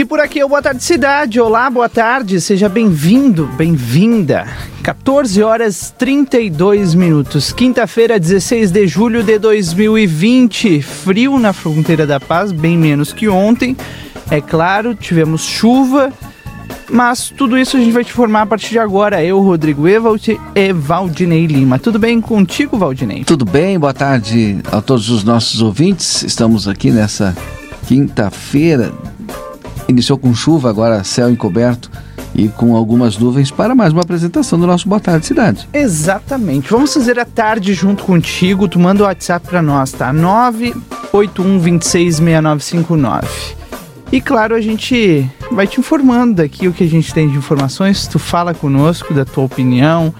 E por aqui é o Boa Tarde Cidade. Olá, boa tarde, seja bem-vindo, bem-vinda. 14 horas 32 minutos. Quinta-feira, 16 de julho de 2020. Frio na fronteira da paz, bem menos que ontem. É claro, tivemos chuva, mas tudo isso a gente vai te informar a partir de agora. Eu, Rodrigo Evald e Valdinei Lima. Tudo bem contigo, Valdinei? Tudo bem, boa tarde a todos os nossos ouvintes. Estamos aqui nessa quinta-feira. Iniciou com chuva, agora céu encoberto e com algumas nuvens para mais uma apresentação do nosso Boa Tarde Cidade. Exatamente. Vamos fazer a tarde junto contigo. Tu manda o WhatsApp para nós, tá? 981 26 6959. E claro, a gente vai te informando daqui o que a gente tem de informações. Tu fala conosco da tua opinião.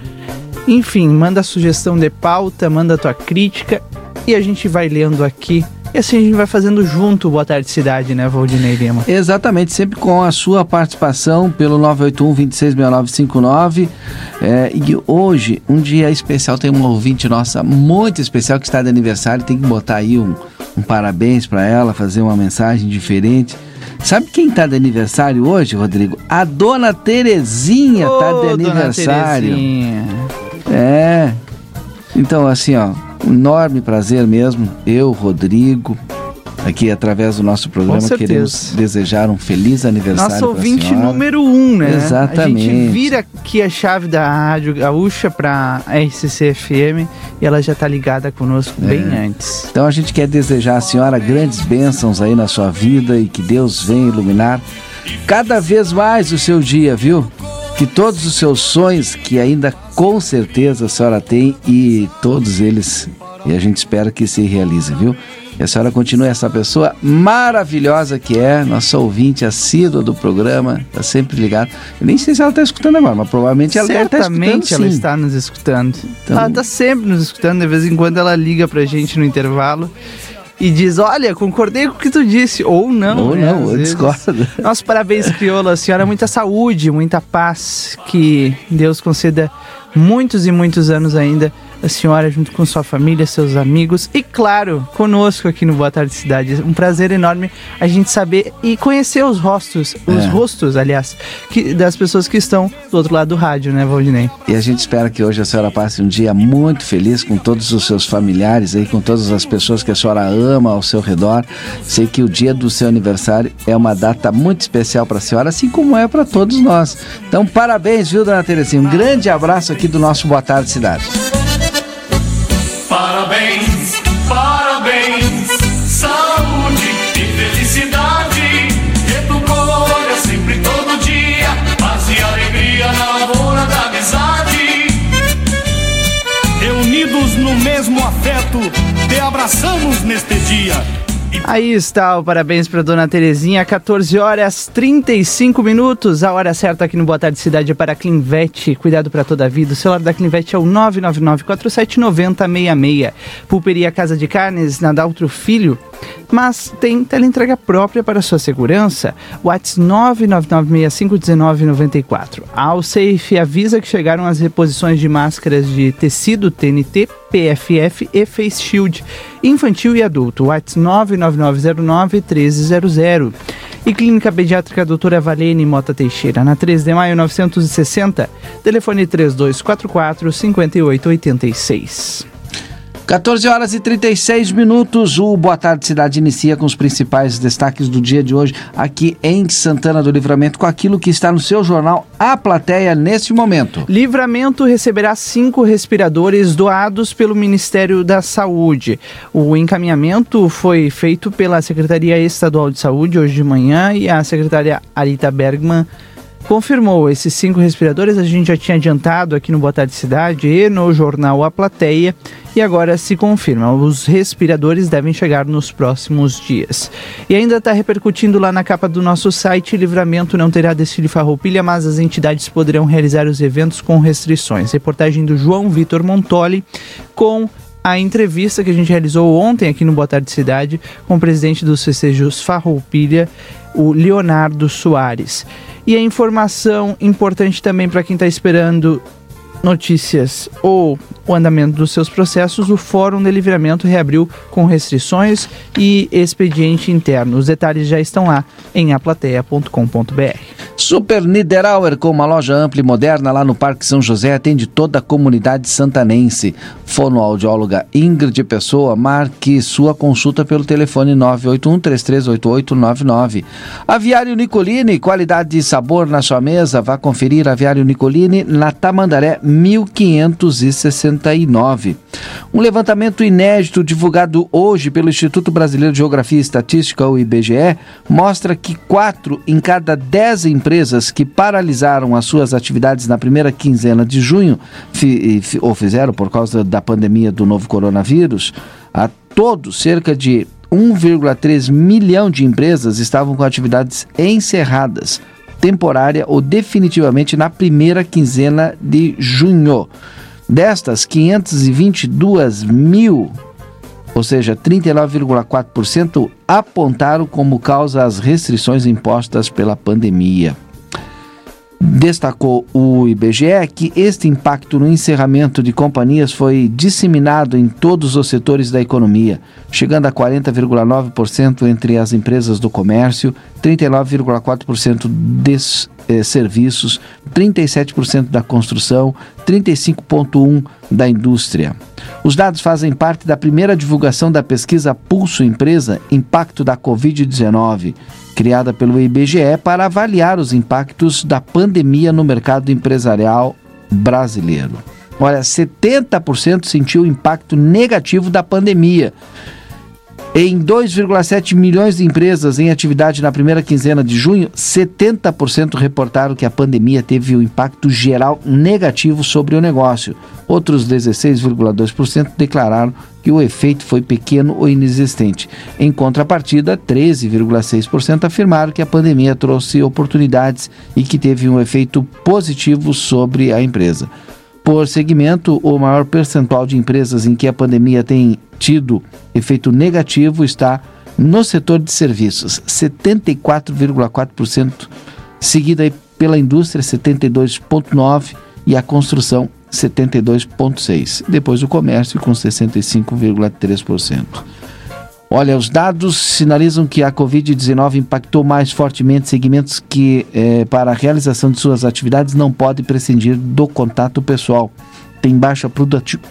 Enfim, manda sugestão de pauta, manda tua crítica e a gente vai lendo aqui e assim a gente vai fazendo junto Boa Tarde Cidade, né, Valdinei Lima? Exatamente, sempre com a sua participação pelo 981-266959. É, e hoje, um dia especial, tem uma ouvinte nossa muito especial que está de aniversário, tem que botar aí um, um parabéns para ela, fazer uma mensagem diferente. Sabe quem está de aniversário hoje, Rodrigo? A dona Terezinha está de aniversário. É. Então, assim, ó, um enorme prazer mesmo, eu, Rodrigo, aqui através do nosso programa queremos desejar um feliz aniversário. Nosso ouvinte número um, né? Exatamente. A gente vira aqui a chave da Rádio Gaúcha para a RCC-FM e ela já está ligada conosco é. bem antes. Então a gente quer desejar à senhora grandes bênçãos aí na sua vida e que Deus venha iluminar cada vez mais o seu dia, viu? Que todos os seus sonhos, que ainda com certeza a senhora tem, e todos eles, e a gente espera que se realize, viu? Que a senhora continue essa pessoa maravilhosa que é, nossa ouvinte assídua do programa, está sempre ligada. Eu nem sei se ela está escutando agora, mas provavelmente ela está escutando. Certamente ela está nos escutando. Então... Ela está sempre nos escutando, de vez em quando ela liga pra gente no intervalo e diz: Olha, concordei com o que tu disse. Ou não. Ou né, não, eu discordo. Nossos parabéns, Crioula. Senhora, muita saúde, muita paz. Que Deus conceda muitos e muitos anos ainda a senhora junto com sua família, seus amigos e, claro, conosco aqui no Boa Tarde Cidade. Um prazer enorme a gente saber e conhecer os rostos, os é. rostos, aliás, que, das pessoas que estão do outro lado do rádio, né, Valdinei? E a gente espera que hoje a senhora passe um dia muito feliz com todos os seus familiares aí, com todas as pessoas que a senhora ama ao seu redor. Sei que o dia do seu aniversário é uma data muito especial para a senhora, assim como é para todos nós. Então, parabéns, viu, dona Terezinha? Um grande abraço aqui do nosso Boa Tarde Cidade. Parabéns, parabéns, saúde e felicidade. Que tu colha sempre todo dia, paz e alegria na lavoura da amizade. Reunidos no mesmo afeto, te abraçamos neste dia Aí está o parabéns para dona Terezinha, 14 horas 35 minutos. A hora certa aqui no Boa Tarde Cidade é para a Clinvet. Cuidado para toda a vida. O celular da Clinvet é o 999-479066. Pulperia Casa de Carnes, na Daltro Filho. Mas tem teleentrega própria para sua segurança. WhatsApp 999651994. A Alsafe avisa que chegaram as reposições de máscaras de tecido TNT, PFF e Face Shield infantil e adulto. WhatsApp 99909-1300. E Clínica Pediátrica Doutora Valene Mota Teixeira, na 3 de maio 960, telefone 3244 5886. 14 horas e 36 minutos. O Boa Tarde Cidade inicia com os principais destaques do dia de hoje aqui em Santana do Livramento, com aquilo que está no seu jornal A Plateia neste momento. Livramento receberá cinco respiradores doados pelo Ministério da Saúde. O encaminhamento foi feito pela Secretaria Estadual de Saúde hoje de manhã e a secretária Arita Bergman confirmou esses cinco respiradores. A gente já tinha adiantado aqui no Boa Tarde Cidade e no jornal A Plateia. E agora se confirma, os respiradores devem chegar nos próximos dias. E ainda está repercutindo lá na capa do nosso site, Livramento não terá desfile farroupilha, mas as entidades poderão realizar os eventos com restrições. Reportagem do João Vitor Montoli com a entrevista que a gente realizou ontem aqui no Boa Tarde Cidade com o presidente dos festejos Farroupilha, o Leonardo Soares. E a informação importante também para quem está esperando notícias ou o andamento dos seus processos, o Fórum de Livramento reabriu com restrições e expediente interno. Os detalhes já estão lá em aplateia.com.br. Super Niederauer, com uma loja ampla e moderna lá no Parque São José, atende toda a comunidade santanense. Fonoaudióloga Ingrid Pessoa, marque sua consulta pelo telefone 981-338899. Aviário Nicolini, qualidade e sabor na sua mesa. Vá conferir Aviário Nicolini na Tamandaré 1569. Um levantamento inédito divulgado hoje pelo Instituto Brasileiro de Geografia e Estatística, o IBGE, mostra que quatro em cada dez empresas que paralisaram as suas atividades na primeira quinzena de junho, ou fizeram por causa da pandemia do novo coronavírus, a todos cerca de 1,3 milhão de empresas estavam com atividades encerradas, temporária ou definitivamente na primeira quinzena de junho. Destas, 522 mil, ou seja, 39,4%, apontaram como causa as restrições impostas pela pandemia. Destacou o IBGE que este impacto no encerramento de companhias foi disseminado em todos os setores da economia, chegando a 40,9% entre as empresas do comércio, 39,4% de eh, serviços, 37% da construção, 35,1% da indústria. Os dados fazem parte da primeira divulgação da pesquisa Pulso Empresa Impacto da Covid-19, criada pelo IBGE para avaliar os impactos da pandemia no mercado empresarial brasileiro. Olha, 70% sentiu o impacto negativo da pandemia. Em 2,7 milhões de empresas em atividade na primeira quinzena de junho, 70% reportaram que a pandemia teve um impacto geral negativo sobre o negócio. Outros 16,2% declararam que o efeito foi pequeno ou inexistente. Em contrapartida, 13,6% afirmaram que a pandemia trouxe oportunidades e que teve um efeito positivo sobre a empresa. Por segmento, o maior percentual de empresas em que a pandemia tem tido efeito negativo está no setor de serviços, 74,4%, seguida pela indústria, 72,9% e a construção, 72,6%. Depois o comércio, com 65,3%. Olha, os dados sinalizam que a Covid-19 impactou mais fortemente segmentos que, eh, para a realização de suas atividades, não podem prescindir do contato pessoal. Tem baixa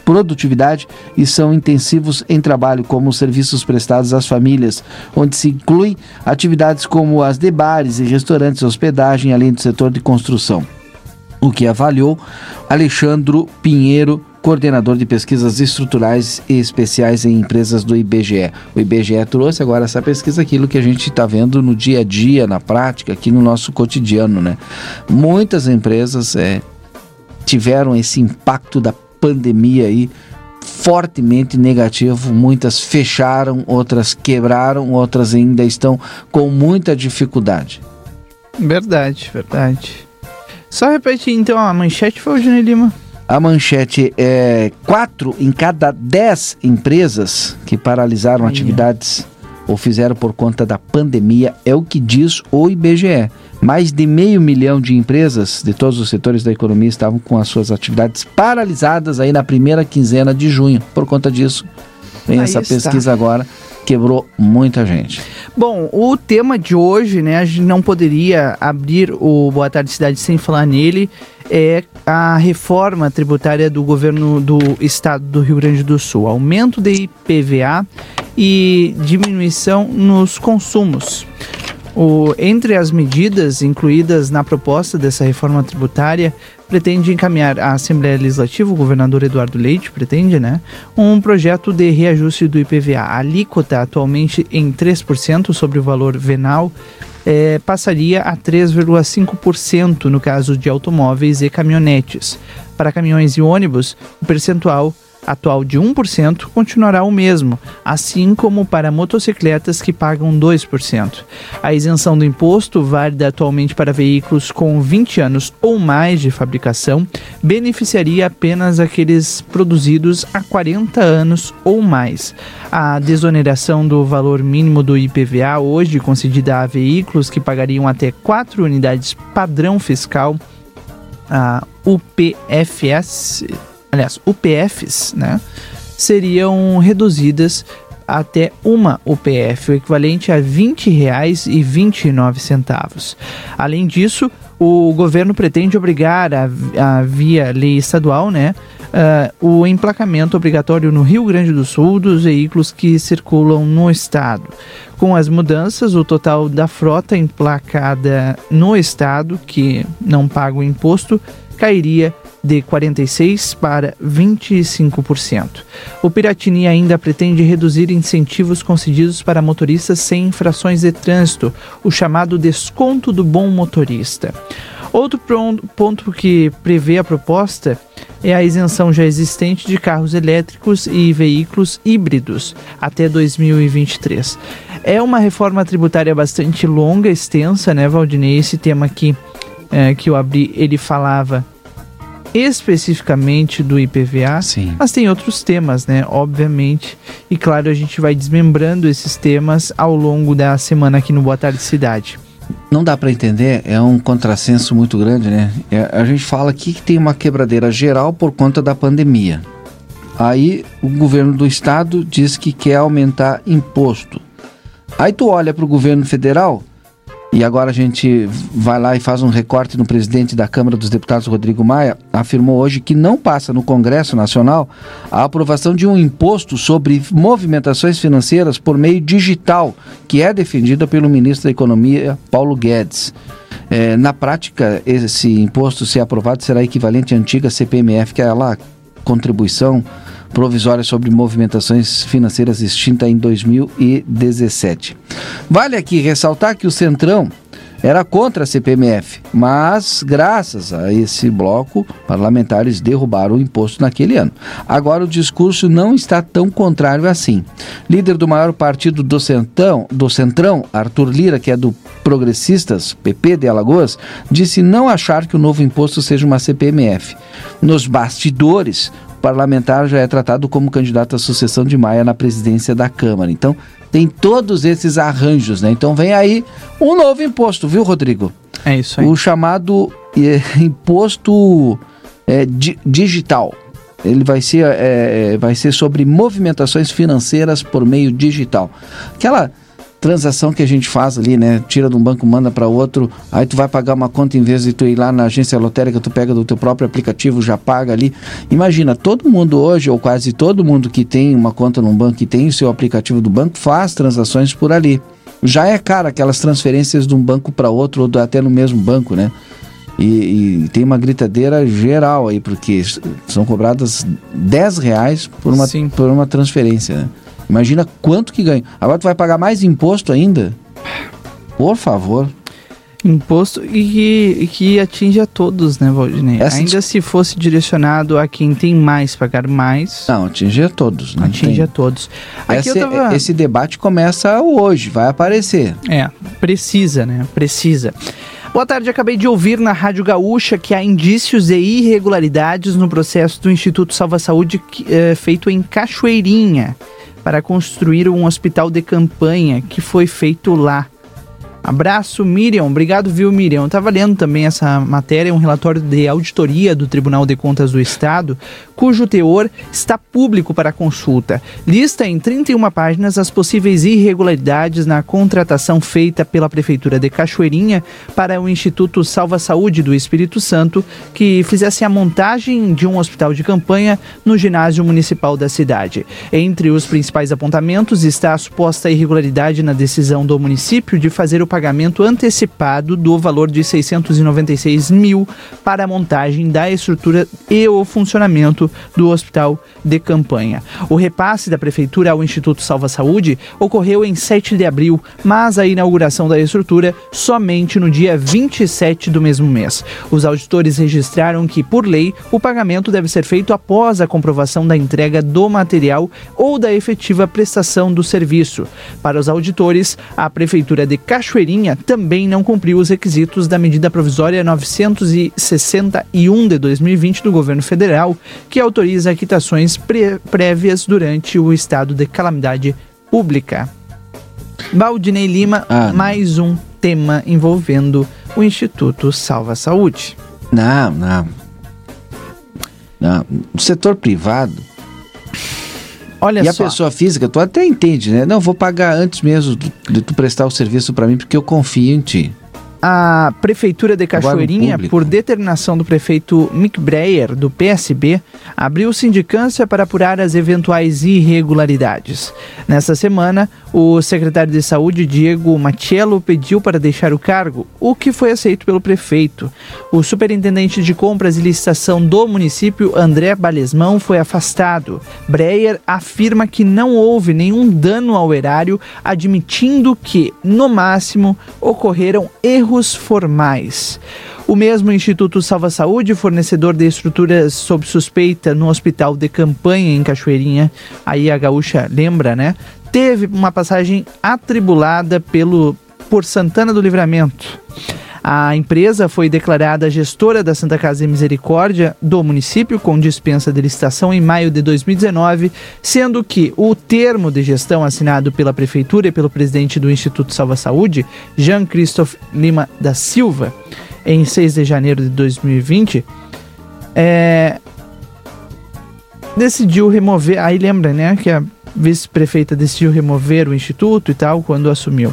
produtividade e são intensivos em trabalho, como os serviços prestados às famílias, onde se incluem atividades como as de bares e restaurantes, hospedagem, além do setor de construção. O que avaliou Alexandro Pinheiro coordenador de pesquisas estruturais e especiais em empresas do IBGE. O IBGE trouxe agora essa pesquisa, aquilo que a gente está vendo no dia a dia, na prática, aqui no nosso cotidiano, né? Muitas empresas é, tiveram esse impacto da pandemia aí fortemente negativo. Muitas fecharam, outras quebraram, outras ainda estão com muita dificuldade. Verdade, verdade. Só repetir então, a manchete foi o Júnior Lima. A manchete é quatro em cada dez empresas que paralisaram atividades ou fizeram por conta da pandemia, é o que diz o IBGE. Mais de meio milhão de empresas de todos os setores da economia estavam com as suas atividades paralisadas aí na primeira quinzena de junho. Por conta disso, Aí essa está. pesquisa agora quebrou muita gente. Bom, o tema de hoje, né, a gente não poderia abrir o Boa Tarde Cidade sem falar nele, é a reforma tributária do governo do estado do Rio Grande do Sul. Aumento de IPVA e diminuição nos consumos. O, entre as medidas incluídas na proposta dessa reforma tributária, pretende encaminhar à Assembleia Legislativa, o governador Eduardo Leite pretende, né, um projeto de reajuste do IPVA. A alíquota, atualmente em 3% sobre o valor venal, é, passaria a 3,5% no caso de automóveis e caminhonetes. Para caminhões e ônibus, o percentual atual de 1% continuará o mesmo, assim como para motocicletas que pagam 2%. A isenção do imposto, válida atualmente para veículos com 20 anos ou mais de fabricação, beneficiaria apenas aqueles produzidos há 40 anos ou mais. A desoneração do valor mínimo do IPVA, hoje concedida a veículos que pagariam até 4 unidades padrão fiscal, ah, UPFS, aliás, UPFs, né, seriam reduzidas até uma UPF, o equivalente a R$ 20,29. Além disso, o governo pretende obrigar a, a via lei estadual, né, uh, o emplacamento obrigatório no Rio Grande do Sul dos veículos que circulam no estado. Com as mudanças, o total da frota emplacada no estado, que não paga o imposto, cairia de 46% para 25%. O Piratini ainda pretende reduzir incentivos concedidos para motoristas sem infrações de trânsito, o chamado desconto do bom motorista. Outro ponto que prevê a proposta é a isenção já existente de carros elétricos e veículos híbridos até 2023. É uma reforma tributária bastante longa, extensa, né, Valdinei? Esse tema aqui é, que eu abri, ele falava especificamente do IPVA, Sim. mas tem outros temas, né? Obviamente. E claro, a gente vai desmembrando esses temas ao longo da semana aqui no Boa Tarde Cidade. Não dá para entender, é um contrassenso muito grande, né? É, a gente fala aqui que tem uma quebradeira geral por conta da pandemia. Aí o governo do estado diz que quer aumentar imposto. Aí tu olha para o governo federal, e agora a gente vai lá e faz um recorte no presidente da Câmara dos Deputados, Rodrigo Maia, afirmou hoje que não passa no Congresso Nacional a aprovação de um imposto sobre movimentações financeiras por meio digital, que é defendida pelo ministro da Economia, Paulo Guedes. É, na prática, esse imposto, se aprovado, será equivalente à antiga CPMF, que é lá contribuição provisória sobre movimentações financeiras extinta em 2017. Vale aqui ressaltar que o Centrão era contra a CPMF, mas graças a esse bloco, parlamentares derrubaram o imposto naquele ano. Agora o discurso não está tão contrário assim. Líder do maior partido do Centrão, do Centrão, Arthur Lira, que é do Progressistas, PP de Alagoas, disse não achar que o novo imposto seja uma CPMF. Nos bastidores, parlamentar já é tratado como candidato à sucessão de Maia na presidência da Câmara. Então, tem todos esses arranjos, né? Então vem aí um novo imposto, viu, Rodrigo? É isso aí. O chamado é, imposto é, di digital. Ele vai ser, é, vai ser sobre movimentações financeiras por meio digital. Aquela transação que a gente faz ali, né? Tira de um banco, manda para outro, aí tu vai pagar uma conta em vez de tu ir lá na agência lotérica, tu pega do teu próprio aplicativo, já paga ali. Imagina, todo mundo hoje, ou quase todo mundo que tem uma conta num banco e tem o seu aplicativo do banco, faz transações por ali. Já é caro aquelas transferências de um banco para outro, ou até no mesmo banco, né? E, e, tem uma gritadeira geral aí, porque são cobradas 10 reais por uma, por uma transferência, né? Imagina quanto que ganha. Agora tu vai pagar mais imposto ainda? Por favor. Imposto e que, que atinge a todos, né, Valdinei? Essa ainda se fosse direcionado a quem tem mais, pagar mais. Não, atinge a todos. Não atinge tem. a todos. Esse, tava... esse debate começa hoje, vai aparecer. É, precisa, né? Precisa. Boa tarde, acabei de ouvir na Rádio Gaúcha que há indícios de irregularidades no processo do Instituto Salva Saúde é, feito em Cachoeirinha para construir um hospital de campanha que foi feito lá. Abraço, Miriam. Obrigado, viu, Miriam? Eu estava lendo também essa matéria, um relatório de auditoria do Tribunal de Contas do Estado, cujo teor está público para consulta. Lista em 31 páginas as possíveis irregularidades na contratação feita pela Prefeitura de Cachoeirinha para o Instituto Salva Saúde do Espírito Santo, que fizesse a montagem de um hospital de campanha no ginásio municipal da cidade. Entre os principais apontamentos está a suposta irregularidade na decisão do município de fazer o pagamento antecipado do valor de 696 mil para a montagem da estrutura e o funcionamento do hospital de campanha. O repasse da prefeitura ao Instituto Salva Saúde ocorreu em 7 de abril, mas a inauguração da estrutura somente no dia 27 do mesmo mês. Os auditores registraram que, por lei, o pagamento deve ser feito após a comprovação da entrega do material ou da efetiva prestação do serviço. Para os auditores, a prefeitura de Cachoeira Cachoeirinha também não cumpriu os requisitos da medida provisória 961 de 2020 do governo federal, que autoriza quitações prévias durante o estado de calamidade pública. Baldinei Lima, ah, mais um tema envolvendo o Instituto Salva Saúde. Não, não. Não, no setor privado. Olha e só. a pessoa física, tu até entende, né? Não, vou pagar antes mesmo de tu prestar o serviço para mim, porque eu confio em ti. A Prefeitura de Cachoeirinha, por determinação do prefeito Mick Breyer, do PSB, abriu sindicância para apurar as eventuais irregularidades. Nessa semana, o secretário de Saúde, Diego Machello, pediu para deixar o cargo, o que foi aceito pelo prefeito. O superintendente de compras e licitação do município, André Balesmão, foi afastado. Breyer afirma que não houve nenhum dano ao erário, admitindo que, no máximo, ocorreram erros formais. O mesmo Instituto Salva Saúde, fornecedor de estruturas sob suspeita no hospital de campanha em Cachoeirinha, aí a gaúcha lembra, né? Teve uma passagem atribulada pelo por Santana do Livramento. A empresa foi declarada gestora da Santa Casa de Misericórdia do município com dispensa de licitação em maio de 2019, sendo que o termo de gestão assinado pela prefeitura e pelo presidente do Instituto Salva Saúde, Jean Christophe Lima da Silva, em 6 de janeiro de 2020, é, decidiu remover. Aí lembra, né, que a vice-prefeita decidiu remover o instituto e tal quando assumiu.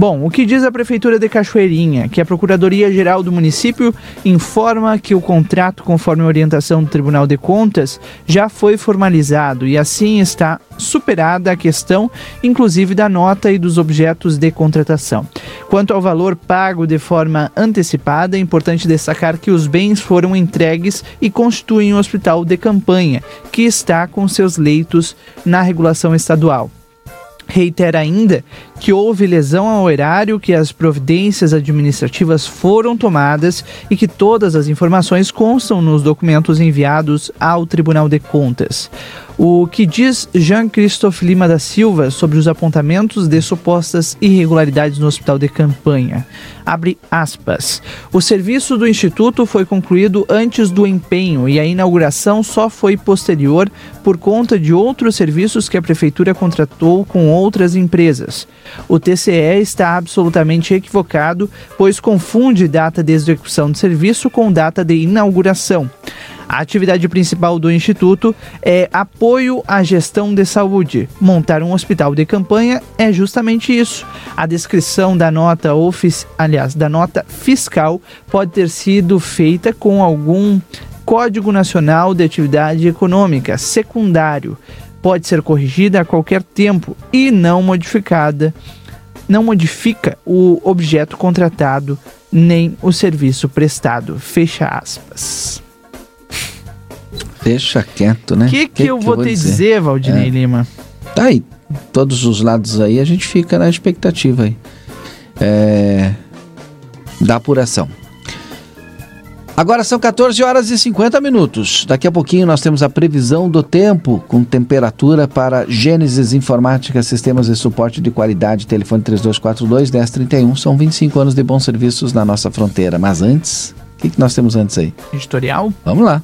Bom, o que diz a Prefeitura de Cachoeirinha? Que a Procuradoria-Geral do município informa que o contrato, conforme a orientação do Tribunal de Contas, já foi formalizado e assim está superada a questão, inclusive da nota e dos objetos de contratação. Quanto ao valor pago de forma antecipada, é importante destacar que os bens foram entregues e constituem um hospital de campanha, que está com seus leitos na regulação estadual. Reitera ainda que houve lesão ao erário, que as providências administrativas foram tomadas e que todas as informações constam nos documentos enviados ao Tribunal de Contas. O que diz Jean-Christophe Lima da Silva sobre os apontamentos de supostas irregularidades no hospital de campanha? Abre aspas. O serviço do Instituto foi concluído antes do empenho e a inauguração só foi posterior por conta de outros serviços que a Prefeitura contratou com outras empresas. O TCE está absolutamente equivocado, pois confunde data de execução de serviço com data de inauguração. A atividade principal do Instituto é apoio à gestão de saúde. Montar um hospital de campanha é justamente isso. A descrição da nota ofici- aliás, da nota fiscal pode ter sido feita com algum Código Nacional de Atividade Econômica secundário. Pode ser corrigida a qualquer tempo e não modificada não modifica o objeto contratado nem o serviço prestado. Fecha aspas. Deixa quieto, né? O que, que, eu vou te dizer, Valdinei É. Lima? Tá aí, todos os lados aí, a gente fica na expectativa aí. É, da apuração. Agora são 14 horas e 50 minutos. Daqui a pouquinho nós temos a previsão do tempo com temperatura para Gênesis Informática, Sistemas de Suporte de Qualidade, telefone 3242-1031. São 25 anos de bons serviços na nossa fronteira. Mas antes, o que, que nós temos antes aí? Editorial? Vamos lá.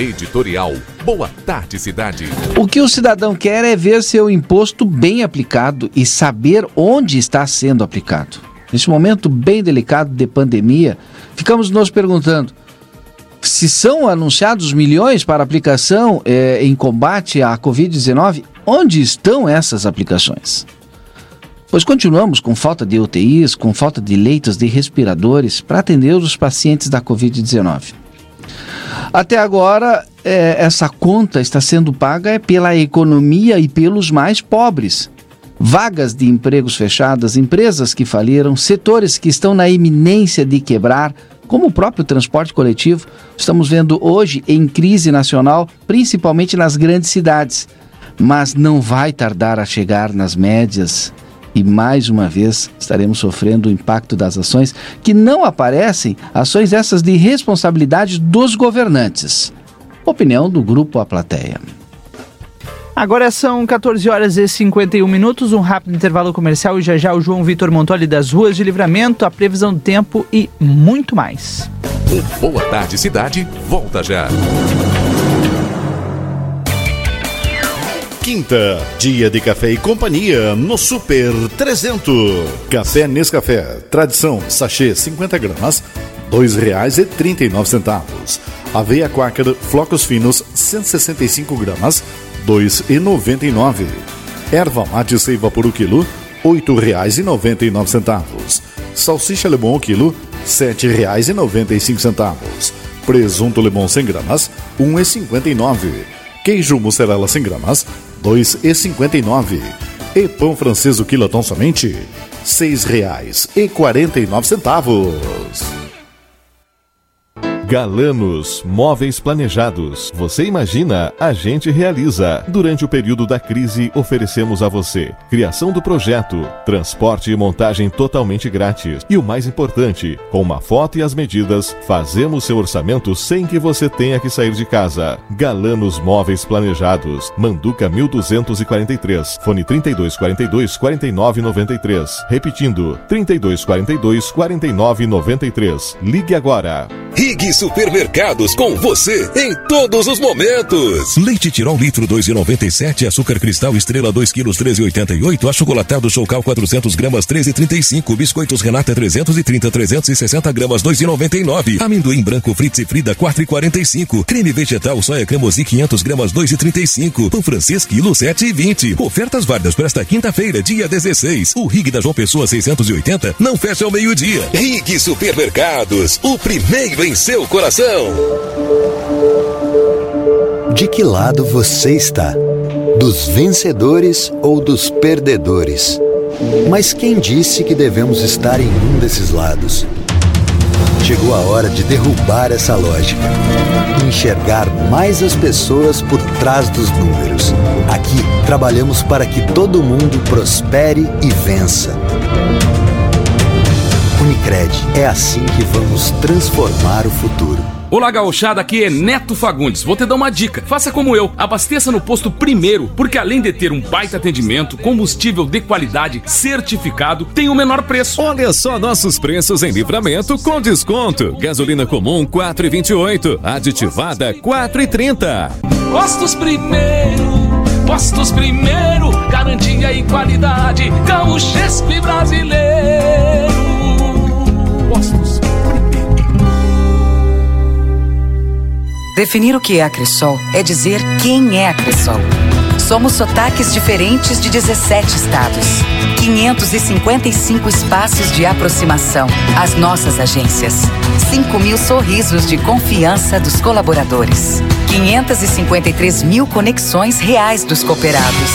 Editorial. Boa tarde, cidade. O que o cidadão quer é ver seu imposto bem aplicado e saber onde está sendo aplicado. Neste momento bem delicado de pandemia, ficamos nos perguntando se são anunciados milhões para aplicação eh, em combate à Covid-19, onde estão essas aplicações? Pois continuamos com falta de UTIs, com falta de leitos de respiradores para atender os pacientes da Covid-19. Até agora, eh, essa conta está sendo paga pela economia e pelos mais pobres. Vagas de empregos fechadas, empresas que faliram, setores que estão na iminência de quebrar, como o próprio transporte coletivo, estamos vendo hoje em crise nacional, principalmente nas grandes cidades. Mas não vai tardar a chegar nas médias e mais uma vez estaremos sofrendo o impacto das ações que não aparecem, ações essas de responsabilidade dos governantes. Opinião do grupo A Plateia. Agora são 14 horas e 51 minutos, um rápido intervalo comercial e já já o João Vitor Montoli das Ruas de Livramento, a previsão do tempo e muito mais. O Boa Tarde Cidade volta já. Quinta, dia de café e companhia no Super 300. Café Nescafé, tradição, sachê 50 gramas, R$ 2,39. Aveia Quaker, flocos finos, 165 gramas, R$ 2,99. Erva mate seiva por o quilo, R$ 8,99. Salsicha Lebon o quilo, R$ 7,95. Presunto Lebon 100 gramas, R$ 1,59. Queijo mussarela 100 gramas, 2,59. E pão francês o quilotão somente, R$ 6,49. Galanos Móveis Planejados. Você imagina, a gente realiza. Durante o período da crise, oferecemos a você criação do projeto, transporte e montagem totalmente grátis. E o mais importante, com uma foto e as medidas, fazemos seu orçamento sem que você tenha que sair de casa. Galanos Móveis Planejados. Manduca 1243. Fone 3242 4993. Repetindo, 3242 4993. Ligue agora. Rig Supermercados com você em todos os momentos. Leite Tirol litro 2,97, açúcar cristal estrela 2 quilos 13,88, achocolatado Chocal 400 gramas 13,35, biscoitos Renata 330 360 gramas 2,99, amendoim branco Fritz e Frida 4,45, creme vegetal soia cremosi 500 gramas 2,35, pão francês quilo 7,20. Ofertas válidas para esta quinta-feira, dia 16. O Rig da João Pessoa 680 não fecha ao meio-dia. Rig Supermercados, o primeiro em seu coração. De que lado você está? Dos vencedores ou dos perdedores? Mas quem disse que devemos estar em um desses lados? Chegou a hora de derrubar essa lógica enxergar mais as pessoas por trás dos números. Aqui trabalhamos para que todo mundo prospere e vença. Unicred, é assim que vamos transformar o futuro. Olá, gauchada, aqui é Neto Fagundes. Vou te dar uma dica. Faça como eu. Abasteça no posto primeiro, porque além de ter um baita atendimento, combustível de qualidade certificado, tem o menor preço. Olha só nossos preços em livramento com desconto. Gasolina comum 4,28, aditivada 4,30. Postos primeiro, postos primeiro, garantia e qualidade, Gaúchespe brasileiro. Definir o que é a Cressol é dizer quem é a Cressol. Somos sotaques diferentes de 17 estados. 555 espaços de aproximação. As nossas agências. 5 mil sorrisos de confiança dos colaboradores. 553 mil conexões reais dos cooperados.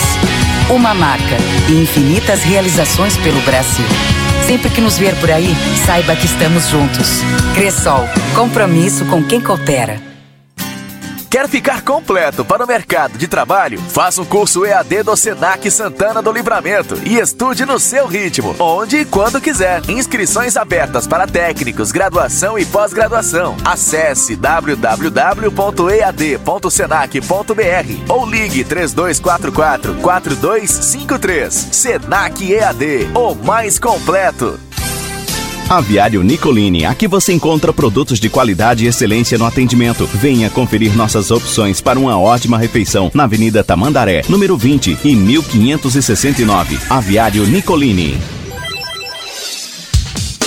Uma marca e infinitas realizações pelo Brasil. Sempre que nos ver por aí, saiba que estamos juntos. Cressol. Compromisso com quem coopera. Quer ficar completo para o mercado de trabalho? Faça um curso EAD do Senac Santana do Livramento e estude no seu ritmo, onde e quando quiser. Inscrições abertas para técnicos, graduação e pós-graduação. Acesse www.ead.senac.br ou ligue 3244 4253. Senac EAD, o mais completo. Aviário Nicolini, aqui você encontra produtos de qualidade e excelência no atendimento. Venha conferir nossas opções para uma ótima refeição na Avenida Tamandaré, número 20 e 1569. Aviário Nicolini.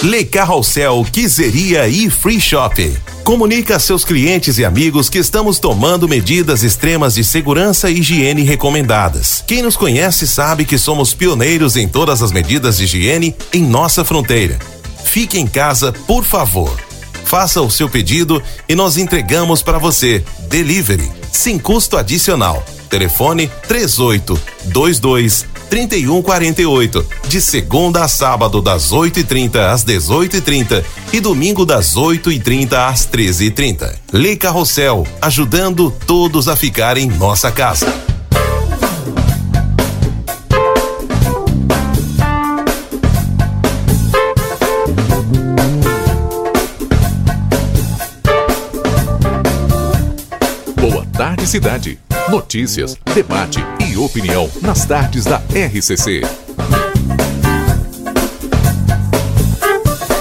Le Carrossel Quiseria e Free Shop. Comunica a seus clientes e amigos que estamos tomando medidas extremas de segurança e higiene recomendadas. Quem nos conhece sabe que somos pioneiros em todas as medidas de higiene em nossa fronteira. Fique em casa, por favor. Faça o seu pedido e nós entregamos para você. Delivery, sem custo adicional. Telefone 3822 3148. De segunda a sábado, das 8h30 às 18h30 e domingo das 8h30 às 13h30. Lei Carrossel, ajudando todos a ficar em nossa casa. Tarde, cidade. Notícias, debate e opinião nas tardes da RCC.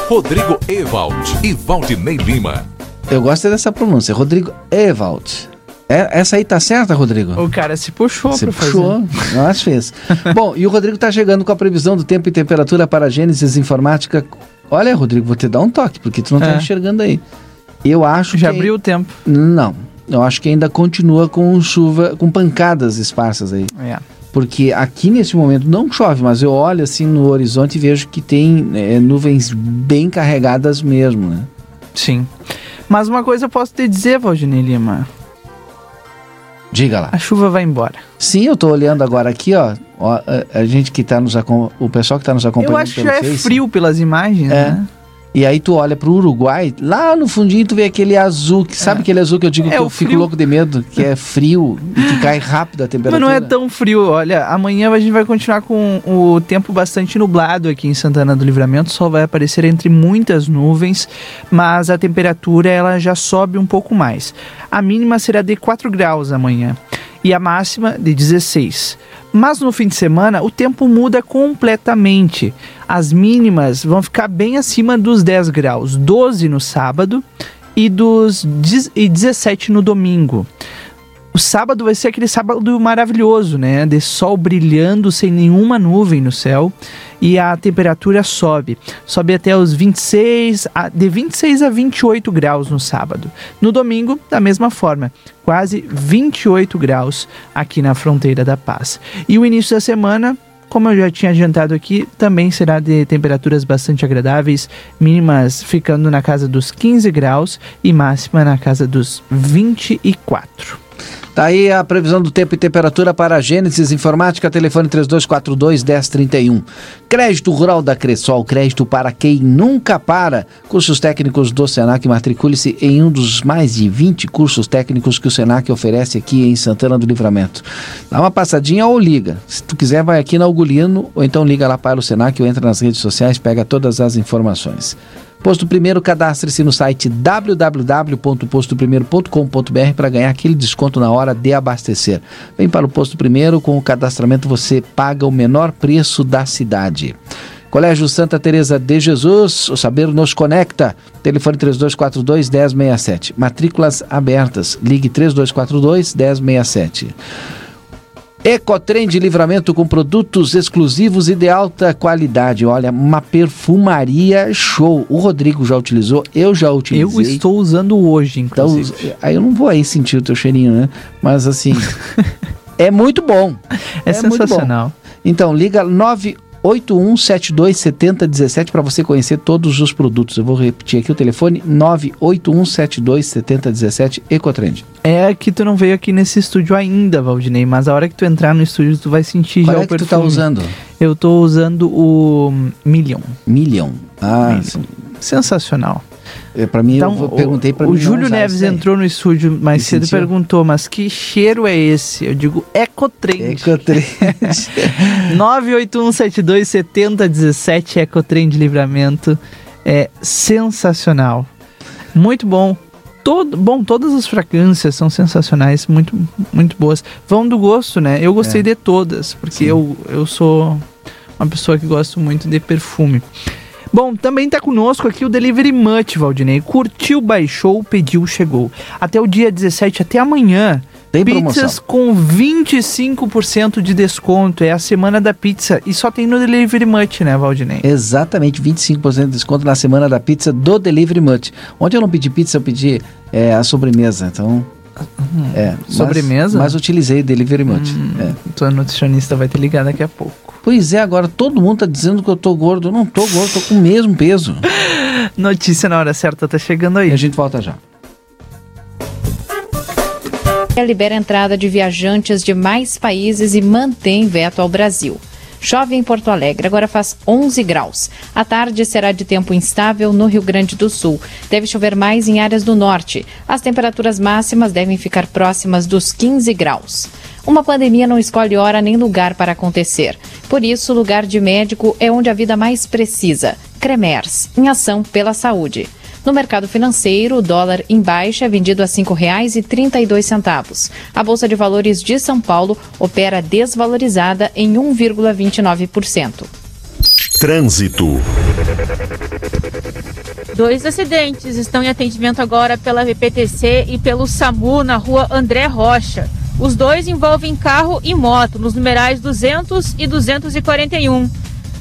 Rodrigo Ewald e Valdinei Lima. Eu gosto dessa pronúncia, Rodrigo Ewald. É, essa aí tá certa, Rodrigo? O cara se puxou Se pra puxou, fazer. mas fez. Bom, e o Rodrigo tá chegando com a previsão do tempo e temperatura para a Gênesis Informática. Olha, Rodrigo, vou te dar um toque, porque tu não tá É. enxergando aí. Eu acho Já que... abriu o tempo. Não, eu acho que ainda continua com chuva, com pancadas esparsas aí. É. Porque aqui nesse momento não chove, mas eu olho assim no horizonte e vejo que tem é, nuvens bem carregadas mesmo, né? Sim. Mas uma coisa eu posso te dizer, Valdinei Lima. Diga lá. A chuva vai embora. Sim, eu tô olhando agora aqui, ó. ó, a, a gente que tá nos o pessoal que tá nos acompanhando Eu acho que pelo já é Face, frio pelas imagens, É. né? E aí tu olha pro Uruguai, lá no fundinho tu vê aquele azul, que sabe aquele azul que eu digo É que eu fico frio. louco de medo, que é frio e que cai rápido a Mas temperatura. não é tão frio. Olha, amanhã a gente vai continuar com o tempo bastante nublado aqui em Santana do Livramento. Sol vai aparecer entre muitas nuvens, mas a temperatura ela já sobe um pouco mais. A mínima será de 4 graus amanhã e a máxima de 16. Mas no fim de semana o tempo muda completamente. As mínimas vão ficar bem acima dos 10 graus, 12 no sábado e dos 10 e 17 no domingo. O sábado vai ser aquele sábado maravilhoso, né? De sol brilhando sem nenhuma nuvem no céu e a temperatura sobe. Sobe até os 26, a- de 26 a 28 graus no sábado. No domingo, da mesma forma, quase 28 graus aqui na fronteira da paz. E o início da semana, como eu já tinha adiantado aqui, também será de temperaturas bastante agradáveis, mínimas ficando na casa dos 15 graus e máxima na casa dos 24. Tá aí a previsão do tempo e temperatura para a Gênesis Informática, telefone 3242-1031. Crédito Rural da Cressol, crédito para quem nunca para. Cursos técnicos do Senac, matricule-se em um dos mais de 20 cursos técnicos que o Senac oferece aqui em Santana do Livramento. Dá uma passadinha ou liga. Se tu quiser, vai aqui na Algoliano ou então liga lá para o Senac ou entra nas redes sociais, pega todas as informações. Posto Primeiro, cadastre-se no site www.postoprimeiro.com.br para ganhar aquele desconto na hora de abastecer. Vem para o Posto Primeiro, com o cadastramento você paga o menor preço da cidade. Colégio Santa Teresa de Jesus, o saber nos conecta. Telefone 3242 1067. Matrículas abertas. Ligue 3242 1067. Ecotrem de livramento com produtos exclusivos e de alta qualidade. Olha, uma perfumaria show. O Rodrigo já utilizou, eu já utilizei. Eu estou usando hoje, Então, inclusive. aí eu não vou aí sentir o teu cheirinho, né? Mas assim, é muito bom. É bom. sensacional. Então, liga 981727017 para você conhecer todos os produtos. Eu vou repetir aqui o telefone 981727017 Ecotrend. É que tu não veio aqui nesse estúdio ainda, Valdinei, mas a hora que tu entrar no estúdio tu vai sentir Qual já é o que tu perfume. tá usando? Eu tô usando o Million. Million. Ah, Sensacional. É, para mim, Então, eu perguntei para o, mim o não Júlio Neves entrou no estúdio mais cedo e perguntou, mas que cheiro é esse? Eu digo, Ecotrend. Ecotrend. 981727017 Ecotrend de Livramento. É sensacional. Muito bom. Todo, bom, todas as fragrâncias são sensacionais, muito, muito boas. Vão do gosto, né? Eu gostei É. de todas, porque eu, eu sou uma pessoa que gosto muito de perfume. Bom, também tá conosco aqui o Delivery Much, Valdinei. Curtiu, baixou, pediu, chegou. Até o dia 17, até amanhã. Tem Pizzas promoção. com 25% de desconto. É a semana da pizza. E só tem no Delivery Much, né, Valdinei? Exatamente, 25% de desconto na semana da pizza do Delivery Much. Ontem eu não pedi pizza, eu pedi é, a sobremesa. Então. É, mas- Sobremesa? Mas, utilizei Delivery Much. É. Tua nutricionista vai te ligar daqui a pouco. Pois é, agora todo mundo tá dizendo que eu tô gordo. Eu não tô gordo, tô com o mesmo peso. Notícia na hora certa tá chegando aí. A gente volta já. libera a entrada de viajantes de mais países e mantém veto ao Brasil. Chove em Porto Alegre, agora faz 11 graus. A tarde será de tempo instável no Rio Grande do Sul. Deve chover mais em áreas do norte. As temperaturas máximas devem ficar próximas dos 15 graus. Uma pandemia não escolhe hora nem lugar para acontecer. Por isso, o lugar de médico é onde a vida mais precisa. Cremers, em ação pela saúde. No mercado financeiro, o dólar em baixa é vendido a R$ 5,32. A Bolsa de Valores de São Paulo opera desvalorizada em 1,29%. Trânsito. Dois acidentes estão em atendimento agora pela VPTC e pelo SAMU na rua André Rocha. Os dois envolvem carro e moto, nos numerais 200 e 241.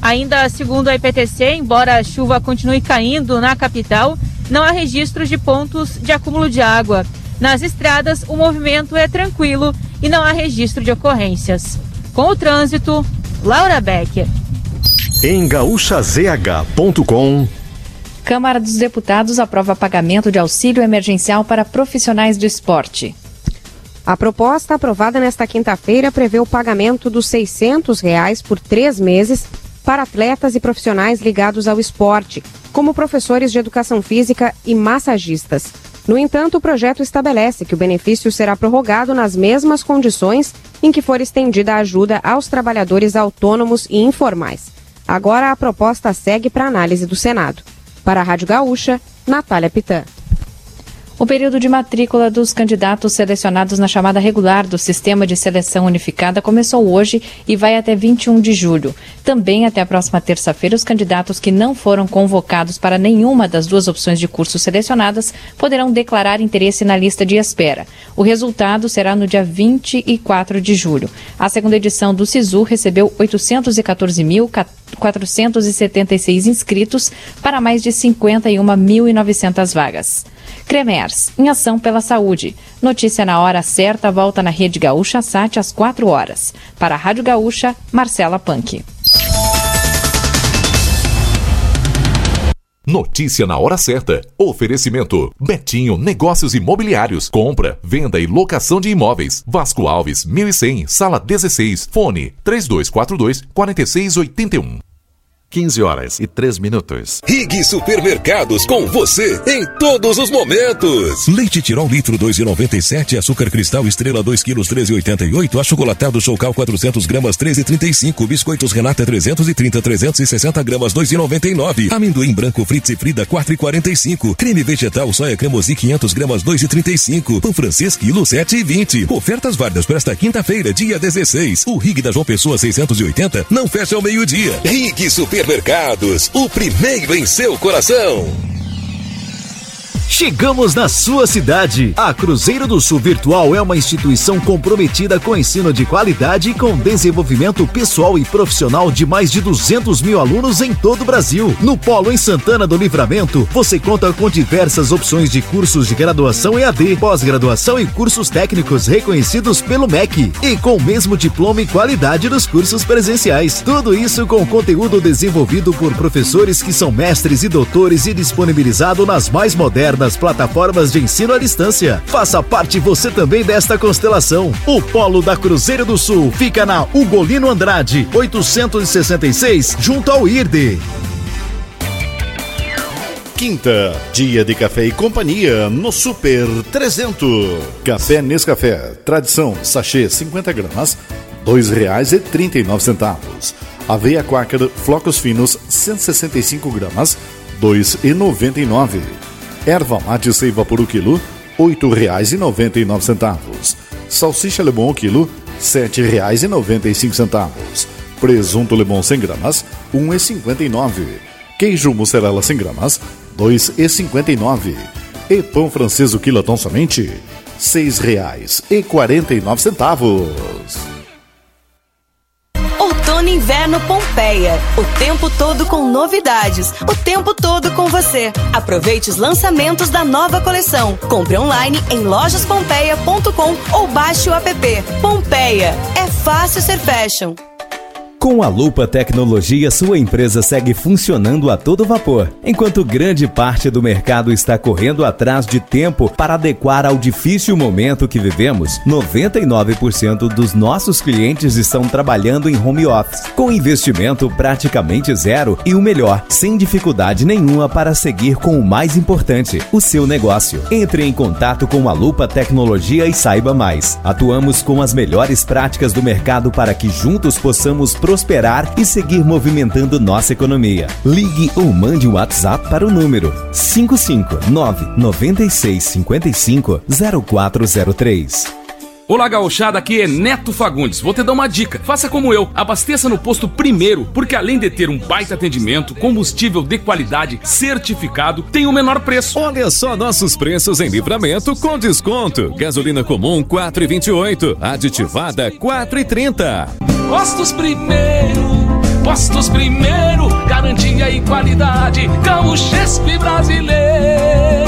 Ainda segundo a IPTC, embora a chuva continue caindo na capital, não há registros de pontos de acúmulo de água. Nas estradas, o movimento é tranquilo e não há registro de ocorrências. Com o trânsito, Laura Becker. Em gaúchazh.com Câmara dos Deputados aprova pagamento de auxílio emergencial para profissionais do esporte. A proposta aprovada nesta quinta-feira prevê o pagamento dos 600 reais por três meses para atletas e profissionais ligados ao esporte, como professores de educação física e massagistas. No entanto, o projeto estabelece que o benefício será prorrogado nas mesmas condições em que for estendida a ajuda aos trabalhadores autônomos e informais. Agora a proposta segue para análise do Senado. Para a Rádio Gaúcha, Natália Pitã. O período de matrícula dos candidatos selecionados na chamada regular do Sistema de Seleção Unificada começou hoje e vai até 21 de julho. Também até a próxima terça-feira, os candidatos que não foram convocados para nenhuma das duas opções de curso selecionadas poderão declarar interesse na lista de espera. O resultado será no dia 24 de julho. A segunda edição do SISU recebeu 814.476 inscritos para mais de 51.900 vagas. Cremers, em ação pela saúde. Notícia na hora certa volta na Rede Gaúcha Sat às 4 horas. Para a Rádio Gaúcha, Marcela Punk. Notícia na hora certa. Oferecimento: Betinho Negócios Imobiliários. Compra, venda e locação de imóveis. Vasco Alves, 1100, sala 16. Fone: 3242 4681. 15 horas e 3 minutos. Rig Supermercados com você em todos os momentos. Leite Tirol litro 2,97, açúcar cristal estrela 2 quilos 13,88, achocolatado Chocal 400 gramas 13,35, biscoitos Renata 330 360 gramas 2,99, amendoim branco Fritz e Frida 4,45, creme vegetal soia cremosi 500 gramas 2,35, pão francês quilo 7,20. Ofertas válidas para esta quinta-feira, dia 16. O Rig da João Pessoa 680 não fecha ao meio-dia. Rig Supermercados Supermercados, o primeiro em seu coração. Chegamos na sua cidade. A Cruzeiro do Sul Virtual é uma instituição comprometida com ensino de qualidade e com desenvolvimento pessoal e profissional de mais de 200 mil alunos em todo o Brasil. No Polo em Santana do Livramento, você conta com diversas opções de cursos de graduação EAD, pós-graduação e cursos técnicos reconhecidos pelo MEC e com o mesmo diploma e qualidade dos cursos presenciais. Tudo isso com conteúdo desenvolvido por professores que são mestres e doutores e disponibilizado nas mais modernas das plataformas de ensino à distância. Faça parte você também desta constelação. O Polo da Cruzeiro do Sul fica na Ugolino Andrade, 866, junto ao IRDE. Quinta, dia de café e companhia no Super 300. Café Nescafé, tradição, sachê 50 gramas, nove centavos. Aveia Quaker, flocos finos, 165 gramas, e nove. Erva mate seiva por o quilo, R$ 8,99. Salsicha Lebon o quilo, R$ 7,95. Presunto Lebon 100 gramas, R$ 1,59. Queijo mussarela 100 gramas, R$ 2,59. E pão francês o quilotão somente, R$ 6,49. Outono Inverno Pompeia. O tempo todo com novidades. O tempo todo com você. Aproveite os lançamentos da nova coleção. Compre online em lojaspompeia.com ou baixe o app. Pompeia. É fácil ser fashion. Com a Lupa Tecnologia, sua empresa segue funcionando a todo vapor, enquanto grande parte do mercado está correndo atrás de tempo para adequar ao difícil momento que vivemos. 99% dos nossos clientes estão trabalhando em home office, com investimento praticamente zero e o melhor, sem dificuldade nenhuma para seguir com o mais importante, o seu negócio. Entre em contato com a Lupa Tecnologia e saiba mais. Atuamos com as melhores práticas do mercado para que juntos possamos prosperar e seguir movimentando nossa economia. Ligue ou mande um WhatsApp para o número 559 9655 0403. Olá, gauchada, aqui é Neto Fagundes. Vou te dar uma dica. Faça como eu. Abasteça no posto primeiro, porque além de ter um baita atendimento, combustível de qualidade certificado, tem o menor preço. Olha só nossos preços em livramento com desconto. Gasolina comum 4,28, aditivada 4,30. Postos primeiro, postos primeiro, garantia e qualidade, Gaúchesco e brasileiro.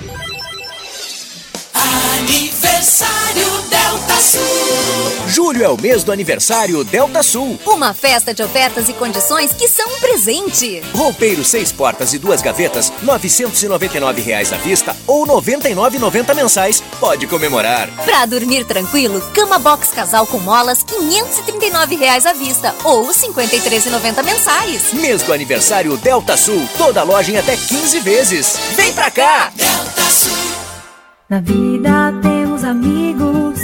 Julho é o mês do aniversário Delta Sul. Uma festa de ofertas e condições que são um presente. Roupeiro seis portas e duas gavetas, 999 reais à vista ou R$ 99,90 mensais. Pode comemorar. Pra dormir tranquilo, cama box casal com molas, 539 reais à vista ou R$ 53,90 mensais. Mês do aniversário Delta Sul. Toda loja em até 15 vezes. Vem pra cá! Delta Sul. Na vida temos amigos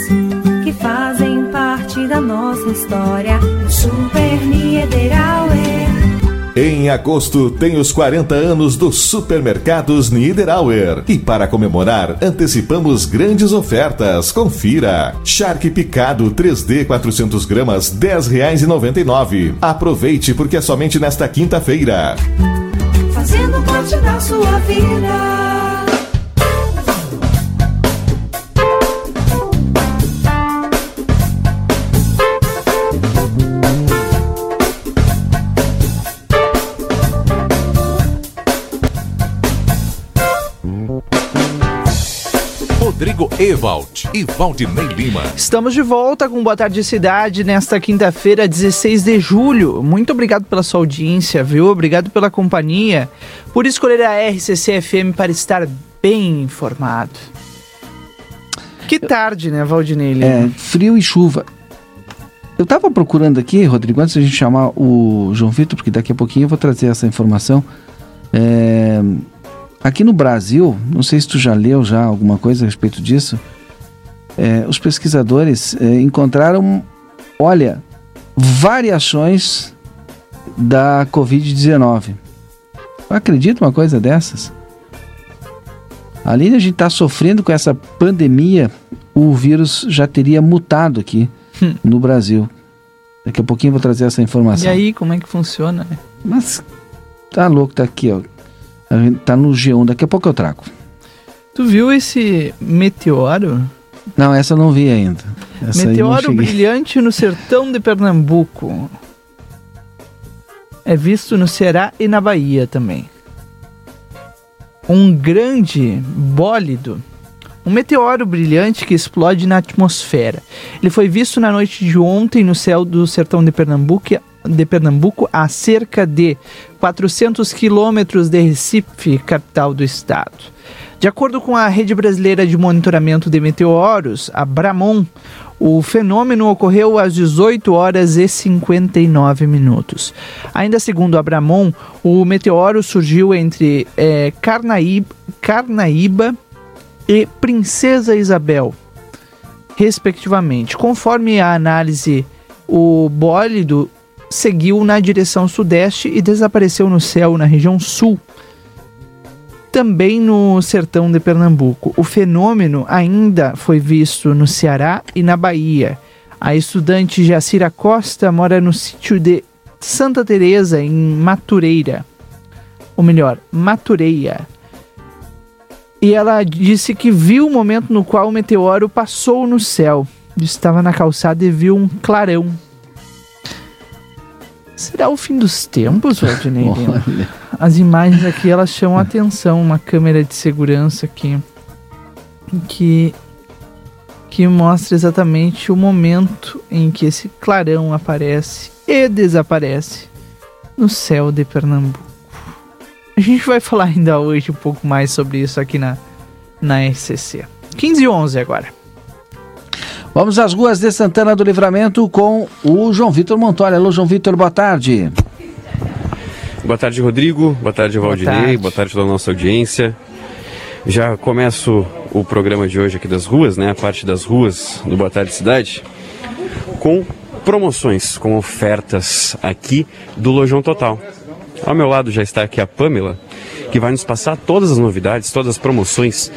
fazem parte da nossa história. O Super Niederauer. Em agosto tem os 40 anos dos supermercados Niederauer. E para comemorar, antecipamos grandes ofertas. Confira. Shark picado 3D 400 gramas, R$ 10,99. Aproveite porque é somente nesta quinta-feira. Fazendo parte da sua vida. Rodrigo Ewald e Valdinei Lima. Estamos de volta com Boa Tarde Cidade nesta quinta-feira, 16 de julho. Muito obrigado pela sua audiência, viu? Obrigado pela companhia, por escolher a RCC FM para estar bem informado. Que tarde, né, Valdinei Lima? É, frio e chuva. Eu tava procurando aqui, Rodrigo, antes da gente chamar o João Vitor, porque daqui a pouquinho eu vou trazer essa informação. É, aqui no Brasil, não sei se tu já leu já alguma coisa a respeito disso, é, os pesquisadores é, encontraram, olha, variações da Covid-19. Acredita uma coisa dessas? Além de a gente estar sofrendo com essa pandemia, o vírus já teria mutado aqui no Brasil. Daqui a pouquinho eu vou trazer essa informação. E aí, como é que funciona? Mas tá louco, tá aqui, ó. Tá no G1, daqui a pouco eu trago. Tu viu esse meteoro? Não, essa eu não vi ainda. Essa meteoro brilhante no sertão de Pernambuco. É visto no Ceará e na Bahia também. Um grande bólido, um meteoro brilhante que explode na atmosfera. Ele foi visto na noite de ontem no céu do sertão de Pernambuco, de Pernambuco a cerca de 400 quilômetros de Recife, capital do estado. De acordo com a Rede Brasileira de Monitoramento de Meteoros, a Bramon, o fenômeno ocorreu às 18 horas e 59 minutos. Ainda segundo a Bramon, o meteoro surgiu entre eh, Carnaíba, Carnaíba e Princesa Isabel, respectivamente. Conforme a análise, o bólido seguiu na direção sudeste e desapareceu no céu na região sul também no sertão de Pernambuco. O fenômeno ainda foi visto no Ceará e na Bahia. A estudante Jacira Costa mora no sítio de Santa Teresa em Matureira. Ou melhor, Matureia. E ela disse que viu o momento no qual o meteoro passou no céu. Estava na calçada e viu um clarão. Será o fim dos tempos, Valdinei Lima? As imagens aqui, elas chamam a atenção. Uma câmera de segurança aqui que, que mostra exatamente o momento em que esse clarão aparece e desaparece no céu de Pernambuco. A gente vai falar ainda hoje um pouco mais sobre isso aqui na, na SCC. 15 e 11 agora. Vamos às ruas de Santana do Livramento com o João Vitor Montoya. Alô, João Vitor, boa tarde. Boa tarde, Rodrigo. Boa tarde, Boa Valdinei. tarde. Boa tarde, toda a nossa audiência. Já começo o programa de hoje aqui das ruas, né? A parte das ruas do Boa Tarde Cidade, com promoções, com ofertas aqui do Lojão Total. Ao meu lado já está aqui a Pamela, que vai nos passar todas as novidades, todas as promoções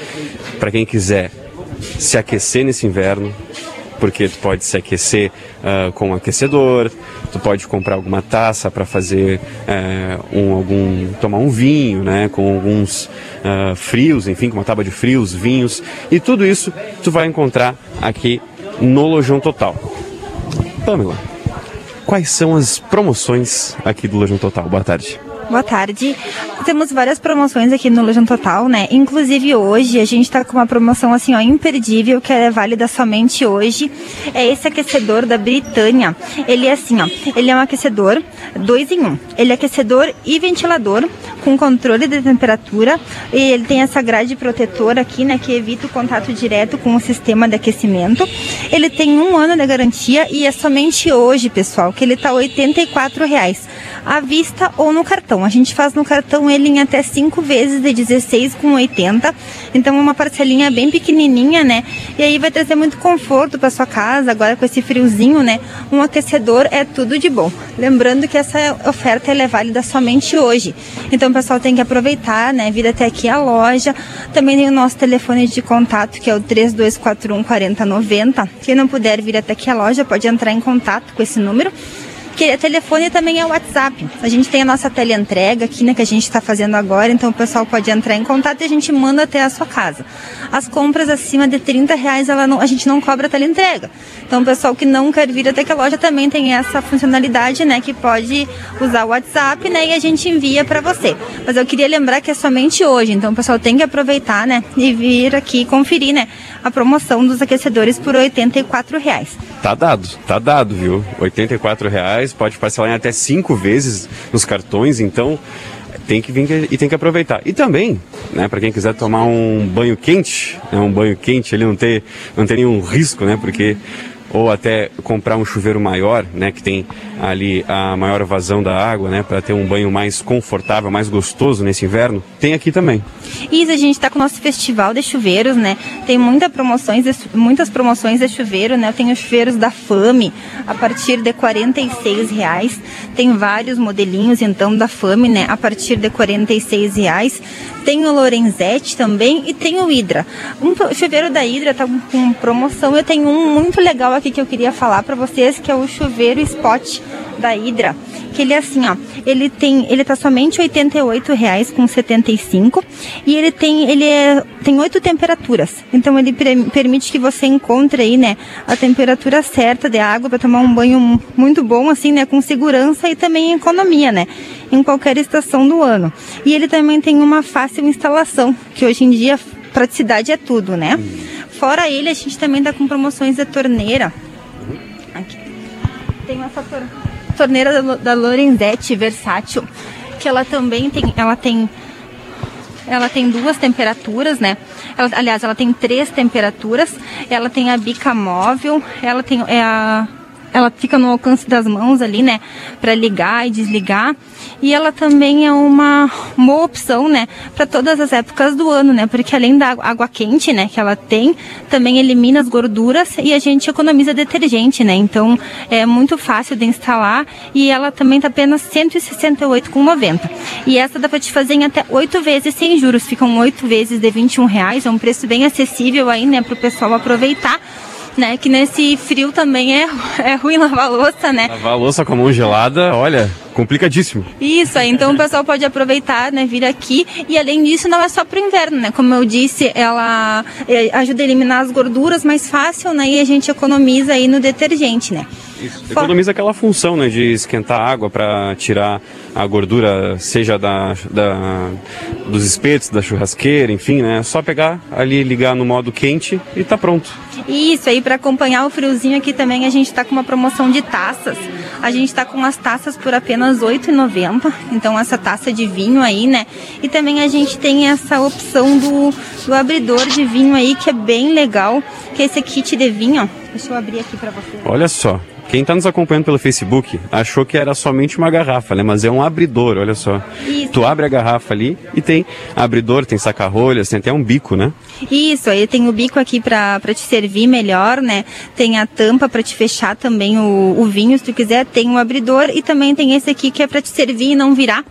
para quem quiser se aquecer nesse inverno, porque tu pode se aquecer ah, com um aquecedor, tu pode comprar alguma taça para fazer eh, um, algum tomar um vinho, né, com alguns ah, frios, enfim, com uma tábua de frios, vinhos e tudo isso tu vai encontrar aqui no Lojão Total. Pamela, quais são as promoções aqui do Lojão Total? Boa tarde. Boa tarde. Temos várias promoções aqui no Lojão Total, né? Inclusive hoje a gente tá com uma promoção assim, ó, imperdível, que é válida somente hoje. É esse aquecedor da Britânia. Ele é assim, ó, ele é um aquecedor dois em um. Ele é aquecedor e ventilador com controle de temperatura e ele tem essa grade protetora aqui, né, que evita o contato direto com o sistema de aquecimento. Ele tem um ano de garantia e é somente hoje, pessoal, que ele tá 84 reais à vista ou no cartão. A gente faz no cartão ele em até cinco vezes de 16,80. Então é uma parcelinha bem pequenininha, né? E aí vai trazer muito conforto para sua casa, agora com esse friozinho, né? Um aquecedor é tudo de bom. Lembrando que essa oferta é válida somente hoje. Então o pessoal tem que aproveitar, né? Vir até aqui a loja. Também tem o nosso telefone de contato, que é o 3241 4090. Quem não puder vir até aqui a loja, pode entrar em contato com esse número que é telefone também é WhatsApp. A gente tem a nossa teleentrega aqui, né, que a gente está fazendo agora, então o pessoal pode entrar em contato e a gente manda até a sua casa. As compras acima de 30 reais, ela não, a gente não cobra teleentrega. Então o pessoal que não quer vir até que a loja também tem essa funcionalidade, né, que pode usar o WhatsApp, né, e a gente envia para você. Mas eu queria lembrar que é somente hoje, então o pessoal tem que aproveitar, né, e vir aqui conferir, né, a promoção dos aquecedores por 84 reais. Tá dado, tá dado, viu? 84 reais, pode parcelar em até cinco vezes nos cartões, então tem que vir e tem que aproveitar. E também, né, para quem quiser tomar um banho quente, né, um banho quente, ele não ter, não ter nenhum risco, né, porque ou até comprar um chuveiro maior, né, que tem ali a maior vazão da água, né, para ter um banho mais confortável, mais gostoso nesse inverno, tem aqui também. Isso, a gente está com o nosso festival de chuveiros, né? Tem muita promoções muitas promoções de chuveiro, né? Eu tenho os chuveiros da Fame a partir de 46 reais. Tem vários modelinhos, então, da Fame, né? A partir de 46 reais. Tem o Lorenzetti também e tem o Hydra. Um chuveiro da Hydra tá com promoção. Eu tenho um muito legal aqui que eu queria falar para vocês, que é o chuveiro Spot da Hydra. Que ele é assim, ó. Ele tem, ele tá somente 88 reais com 75 e ele tem, ele é, tem oito temperaturas. Então ele pre- permite que você encontre aí, né, a temperatura certa de água para tomar um banho mu- muito bom, assim, né, com segurança e também economia, né, em qualquer estação do ano. E ele também tem uma fácil instalação, que hoje em dia praticidade é tudo, né? Fora ele, a gente também tá com promoções de torneira. Aqui. Tem essa tor- torneira da, da Lorenzetti versátil, que ela também tem, ela tem ela tem duas temperaturas, né? Ela- aliás, ela tem três temperaturas. Ela tem a bica móvel, ela tem é a ela fica no alcance das mãos ali, né, para ligar e desligar. E ela também é uma boa opção, né, para todas as épocas do ano, né, porque além da água- quente, né, que ela tem, também elimina as gorduras e a gente economiza detergente, né. Então é muito fácil de instalar e ela também tá apenas R$ 168,90. E essa dá para te fazer em até oito vezes sem juros. Ficam oito vezes de 21 reais. É um preço bem acessível aí, né, para o pessoal aproveitar. Né, que nesse frio também é, é ruim lavar louça, né? Lavar louça com a mão gelada, olha, complicadíssimo. Isso, aí então o pessoal pode aproveitar, né, vir aqui e além disso não é só pro inverno, né? Como eu disse, ela é, ajuda a eliminar as gorduras mais fácil, né? E a gente economiza aí no detergente, né? Economiza aquela função, né, de esquentar água para tirar a gordura, seja da, da dos espetos, da churrasqueira, enfim, né? É só pegar ali, ligar no modo quente e tá pronto. Isso aí, para acompanhar o friozinho aqui também, a gente está com uma promoção de taças. A gente está com as taças por apenas R$ 8,90. Então, essa taça de vinho aí, né? E também a gente tem essa opção do, do abridor de vinho aí, que é bem legal, que é esse kit de vinho. Deixa eu abrir aqui para você. Olha só, quem está nos acompanhando pelo Facebook achou que era somente uma garrafa, né? Mas é um abridor, olha só. Isso. Tu abre a garrafa ali e tem abridor, tem saca-rolhas, tem até um bico, né? Isso, aí tem o bico aqui para te servir melhor, né? Tem a tampa para te fechar também o, o vinho, se tu quiser. Tem o abridor e também tem esse aqui que é para te servir e não virar.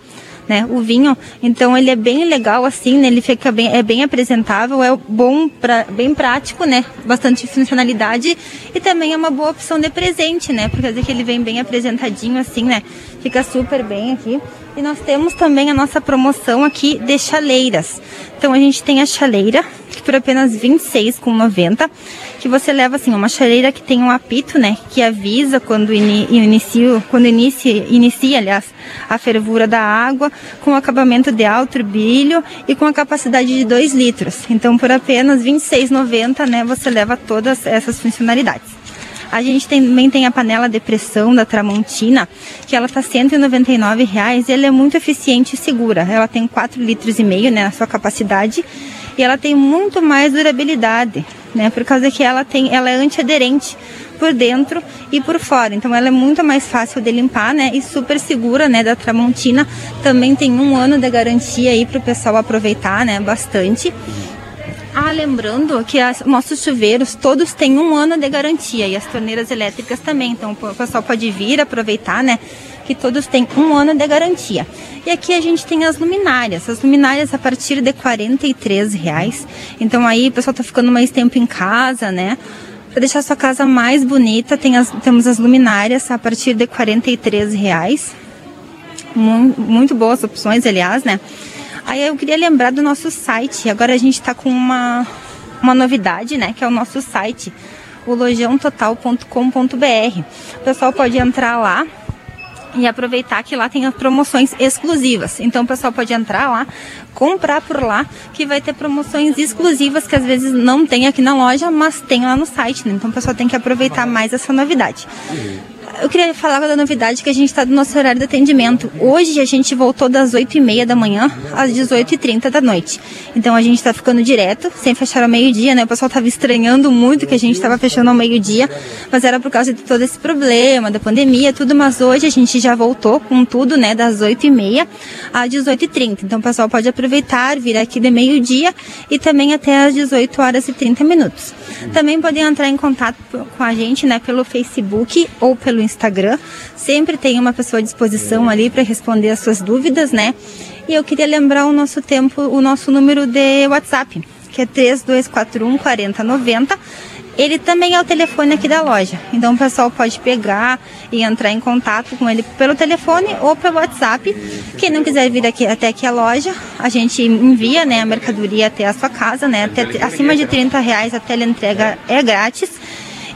Né, o vinho, então ele é bem legal assim, né, ele fica bem, é bem apresentável, é bom, pra, bem prático, né, bastante funcionalidade e também é uma boa opção de presente, né, por causa que ele vem bem apresentadinho assim, né, fica super bem aqui. E nós temos também a nossa promoção aqui de chaleiras. Então a gente tem a chaleira, que por apenas R$ 26,90, que você leva assim, uma chaleira que tem um apito, né, que avisa quando ini inicia, quando inicia, inicia, aliás, a fervura da água, com acabamento de alto brilho e com a capacidade de 2 litros. Então por apenas R$ 26,90, né, você leva todas essas funcionalidades. A gente também tem a panela de pressão da Tramontina, que ela está 199 reais, e ela é muito eficiente e segura. Ela tem 4 litros e meio, né, na sua capacidade, e ela tem muito mais durabilidade, né, por causa que ela tem, ela é antiaderente por dentro e por fora. Então ela é muito mais fácil de limpar, né? E super segura, né? Da Tramontina. Também tem um ano de garantia aí para o pessoal aproveitar, né? Bastante. Ah, lembrando que as, nossos chuveiros todos têm um ano de garantia e as torneiras elétricas também. Então o pessoal pode vir aproveitar, né? Que todos têm um ano de garantia. E aqui a gente tem as luminárias. As luminárias a partir de R$ reais. Então aí o pessoal tá ficando mais tempo em casa, né? Para deixar sua casa mais bonita, tem as, temos as luminárias a partir de R$ reais. Muito, muito boas opções, aliás, né? Aí eu queria lembrar do nosso site. Agora a gente está com uma, uma novidade, né? Que é o nosso site, o lojãototal.com.br. O pessoal pode entrar lá e aproveitar que lá tem as promoções exclusivas. Então o pessoal pode entrar lá, comprar por lá, que vai ter promoções exclusivas que às vezes não tem aqui na loja, mas tem lá no site. Né? Então o pessoal tem que aproveitar mais essa novidade. Eu queria falar da novidade que a gente está do nosso horário de atendimento. Hoje a gente voltou das 8h30 da manhã às 18h30 da noite. Então a gente está ficando direto, sem fechar ao meio-dia, né? O pessoal estava estranhando muito que a gente estava fechando ao meio-dia, mas era por causa de todo esse problema, da pandemia, tudo. Mas hoje a gente já voltou com tudo, né? Das 8h30 às 18h30. Então o pessoal pode aproveitar, vir aqui de meio-dia e também até às 18 horas e 30 minutos. Também podem entrar em contato com a gente, né? Pelo Facebook ou pelo Instagram. Sempre tem uma pessoa à disposição ali para responder as suas dúvidas, né? E eu queria lembrar o nosso tempo, o nosso número de WhatsApp, que é 3241 4090. Ele também é o telefone aqui da loja. Então o pessoal pode pegar e entrar em contato com ele pelo telefone ou pelo WhatsApp. Quem não quiser vir aqui até aqui a loja, a gente envia né, a mercadoria até a sua casa, né? Até, acima de 30 reais a entrega é grátis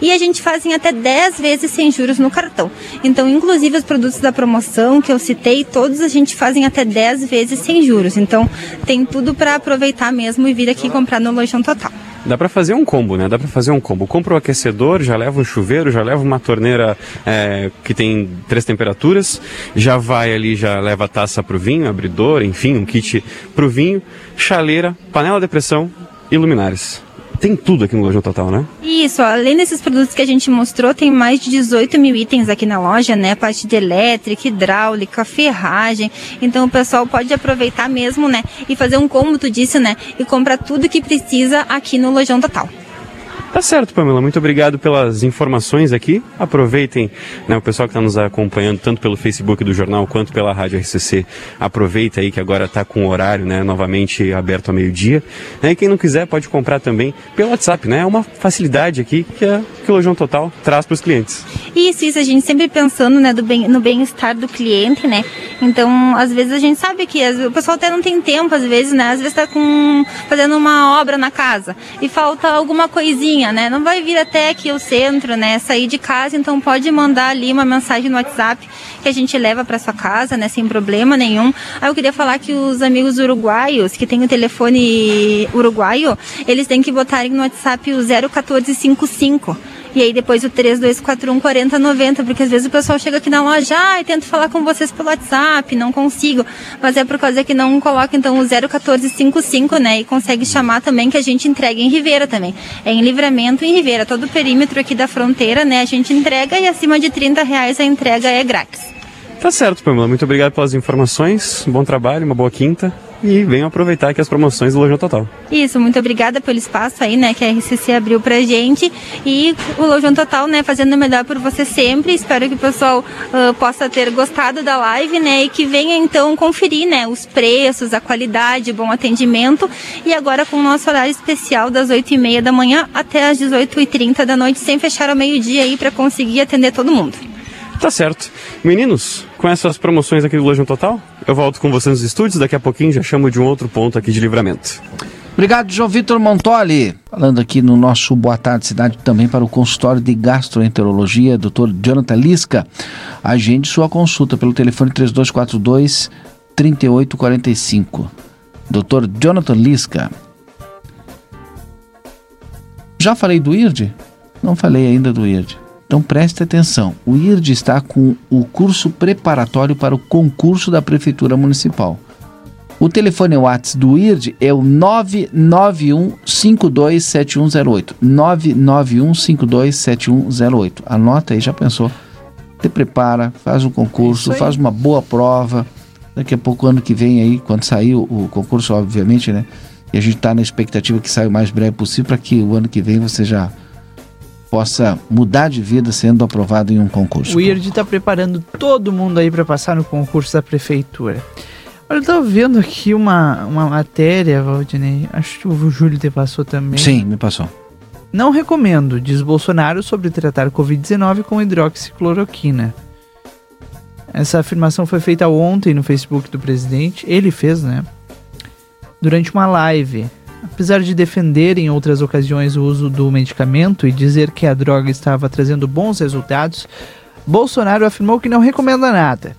e a gente faz em até 10 vezes sem juros no cartão. Então, inclusive os produtos da promoção que eu citei, todos a gente faz em até 10 vezes sem juros. Então, tem tudo para aproveitar mesmo e vir aqui comprar no Lojão Total. Dá para fazer um combo, né? Dá para fazer um combo. Compra o aquecedor, já leva um chuveiro, já leva uma torneira é, que tem três temperaturas, já vai ali, já leva taça para o vinho, abridor, enfim, um kit para o vinho, chaleira, panela de pressão e luminares tem tudo aqui no Lojão Total, né? Isso, além desses produtos que a gente mostrou, tem mais de 18 mil itens aqui na loja, né? Parte de elétrica, hidráulica, ferragem. Então o pessoal pode aproveitar mesmo, né? E fazer um como tu disse, né? E comprar tudo que precisa aqui no Lojão Total. Tá certo, Pamela. Muito obrigado pelas informações aqui. Aproveitem, né, o pessoal que está nos acompanhando, tanto pelo Facebook do jornal quanto pela Rádio RCC. Aproveita aí que agora está com o horário né, novamente aberto ao meio-dia. Né, e quem não quiser pode comprar também pelo WhatsApp. Né? É uma facilidade aqui que, que o Lojão Total traz para os clientes. Isso, isso. A gente sempre pensando né, bem, no bem-estar do cliente, né? Então, às vezes a gente sabe que o pessoal até não tem tempo, às vezes, né? Às vezes está fazendo uma obra na casa e falta alguma coisinha né? Não vai vir até aqui o centro, né? Sair de casa, então pode mandar ali uma mensagem no WhatsApp que a gente leva para sua casa, né? Sem problema nenhum. Aí eu queria falar que os amigos uruguaios que têm o telefone uruguaio, eles têm que botarem no WhatsApp o 01455 e aí depois o 3241 4090, porque às vezes o pessoal chega aqui na loja, ah, eu tento falar com vocês pelo WhatsApp, não consigo. Mas é por causa que não coloca então o 01455, né? E consegue chamar também que a gente entrega em Ribeira também. É em livramento em Ribeira. Todo o perímetro aqui da fronteira, né? A gente entrega e acima de 30 reais a entrega é grátis. Tá certo, Pamela. Muito obrigado pelas informações. Bom trabalho, uma boa quinta. E venham aproveitar aqui as promoções do Lojão Total. Isso, muito obrigada pelo espaço aí, né, que a RCC abriu pra gente. E o Lojão Total, né, fazendo o melhor por você sempre. Espero que o pessoal uh, possa ter gostado da live, né, e que venha então conferir, né, os preços, a qualidade, bom atendimento. E agora com o nosso horário especial das 8h30 da manhã até as 18h30 da noite, sem fechar ao meio-dia aí para conseguir atender todo mundo. Tá certo. Meninos, com essas promoções aqui do Lojão Total, eu volto com vocês nos estúdios. Daqui a pouquinho já chamo de um outro ponto aqui de livramento. Obrigado, João Vitor Montoli. Falando aqui no nosso Boa Tarde Cidade também para o consultório de gastroenterologia, Dr. Jonathan Lisca. Agende sua consulta pelo telefone 3242 3845. Dr. Jonathan Lisca. Já falei do IRD? Não falei ainda do IRD. Então preste atenção. O IRD está com o curso preparatório para o concurso da Prefeitura Municipal. O telefone WhatsApp do IRD é o 991527108. 991527108. Anota aí, já pensou? Te prepara, faz um concurso, faz uma boa prova. Daqui a pouco, ano que vem aí, quando sair o, o concurso, obviamente, né? E a gente está na expectativa que saia o mais breve possível para que o ano que vem você já possa mudar de vida sendo aprovado em um concurso. O IRD está preparando todo mundo aí para passar no concurso da prefeitura. Olha, eu estava vendo aqui uma, uma matéria, Valdinei, acho que o Júlio te passou também. Sim, me passou. Não recomendo, diz Bolsonaro, sobre tratar Covid-19 com hidroxicloroquina. Essa afirmação foi feita ontem no Facebook do presidente. Ele fez, né? Durante uma live. Apesar de defender em outras ocasiões o uso do medicamento e dizer que a droga estava trazendo bons resultados, Bolsonaro afirmou que não recomenda nada.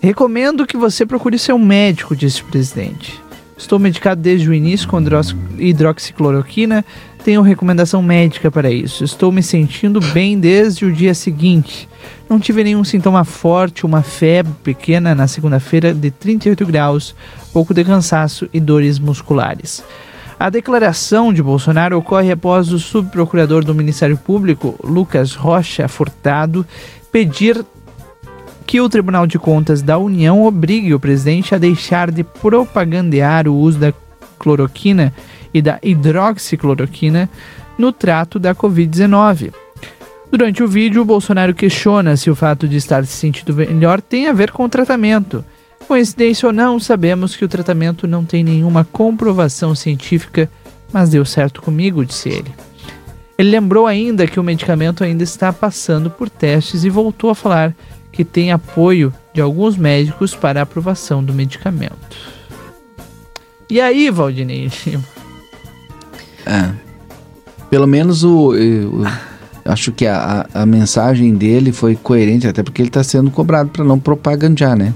Recomendo que você procure seu médico, disse o presidente. Estou medicado desde o início com hidrox- hidroxicloroquina, tenho recomendação médica para isso. Estou me sentindo bem desde o dia seguinte. Não tive nenhum sintoma forte, uma febre pequena na segunda-feira de 38 graus, pouco de cansaço e dores musculares. A declaração de Bolsonaro ocorre após o subprocurador do Ministério Público, Lucas Rocha Furtado, pedir que o Tribunal de Contas da União obrigue o presidente a deixar de propagandear o uso da cloroquina e da hidroxicloroquina no trato da Covid-19. Durante o vídeo, Bolsonaro questiona se o fato de estar se sentindo melhor tem a ver com o tratamento. Coincidência ou não, sabemos que o tratamento não tem nenhuma comprovação científica, mas deu certo comigo, disse ele. Ele lembrou ainda que o medicamento ainda está passando por testes e voltou a falar que tem apoio de alguns médicos para a aprovação do medicamento. E aí, Valdinei? É. Pelo menos o. eu acho que a, a mensagem dele foi coerente, até porque ele está sendo cobrado para não propagandear, né?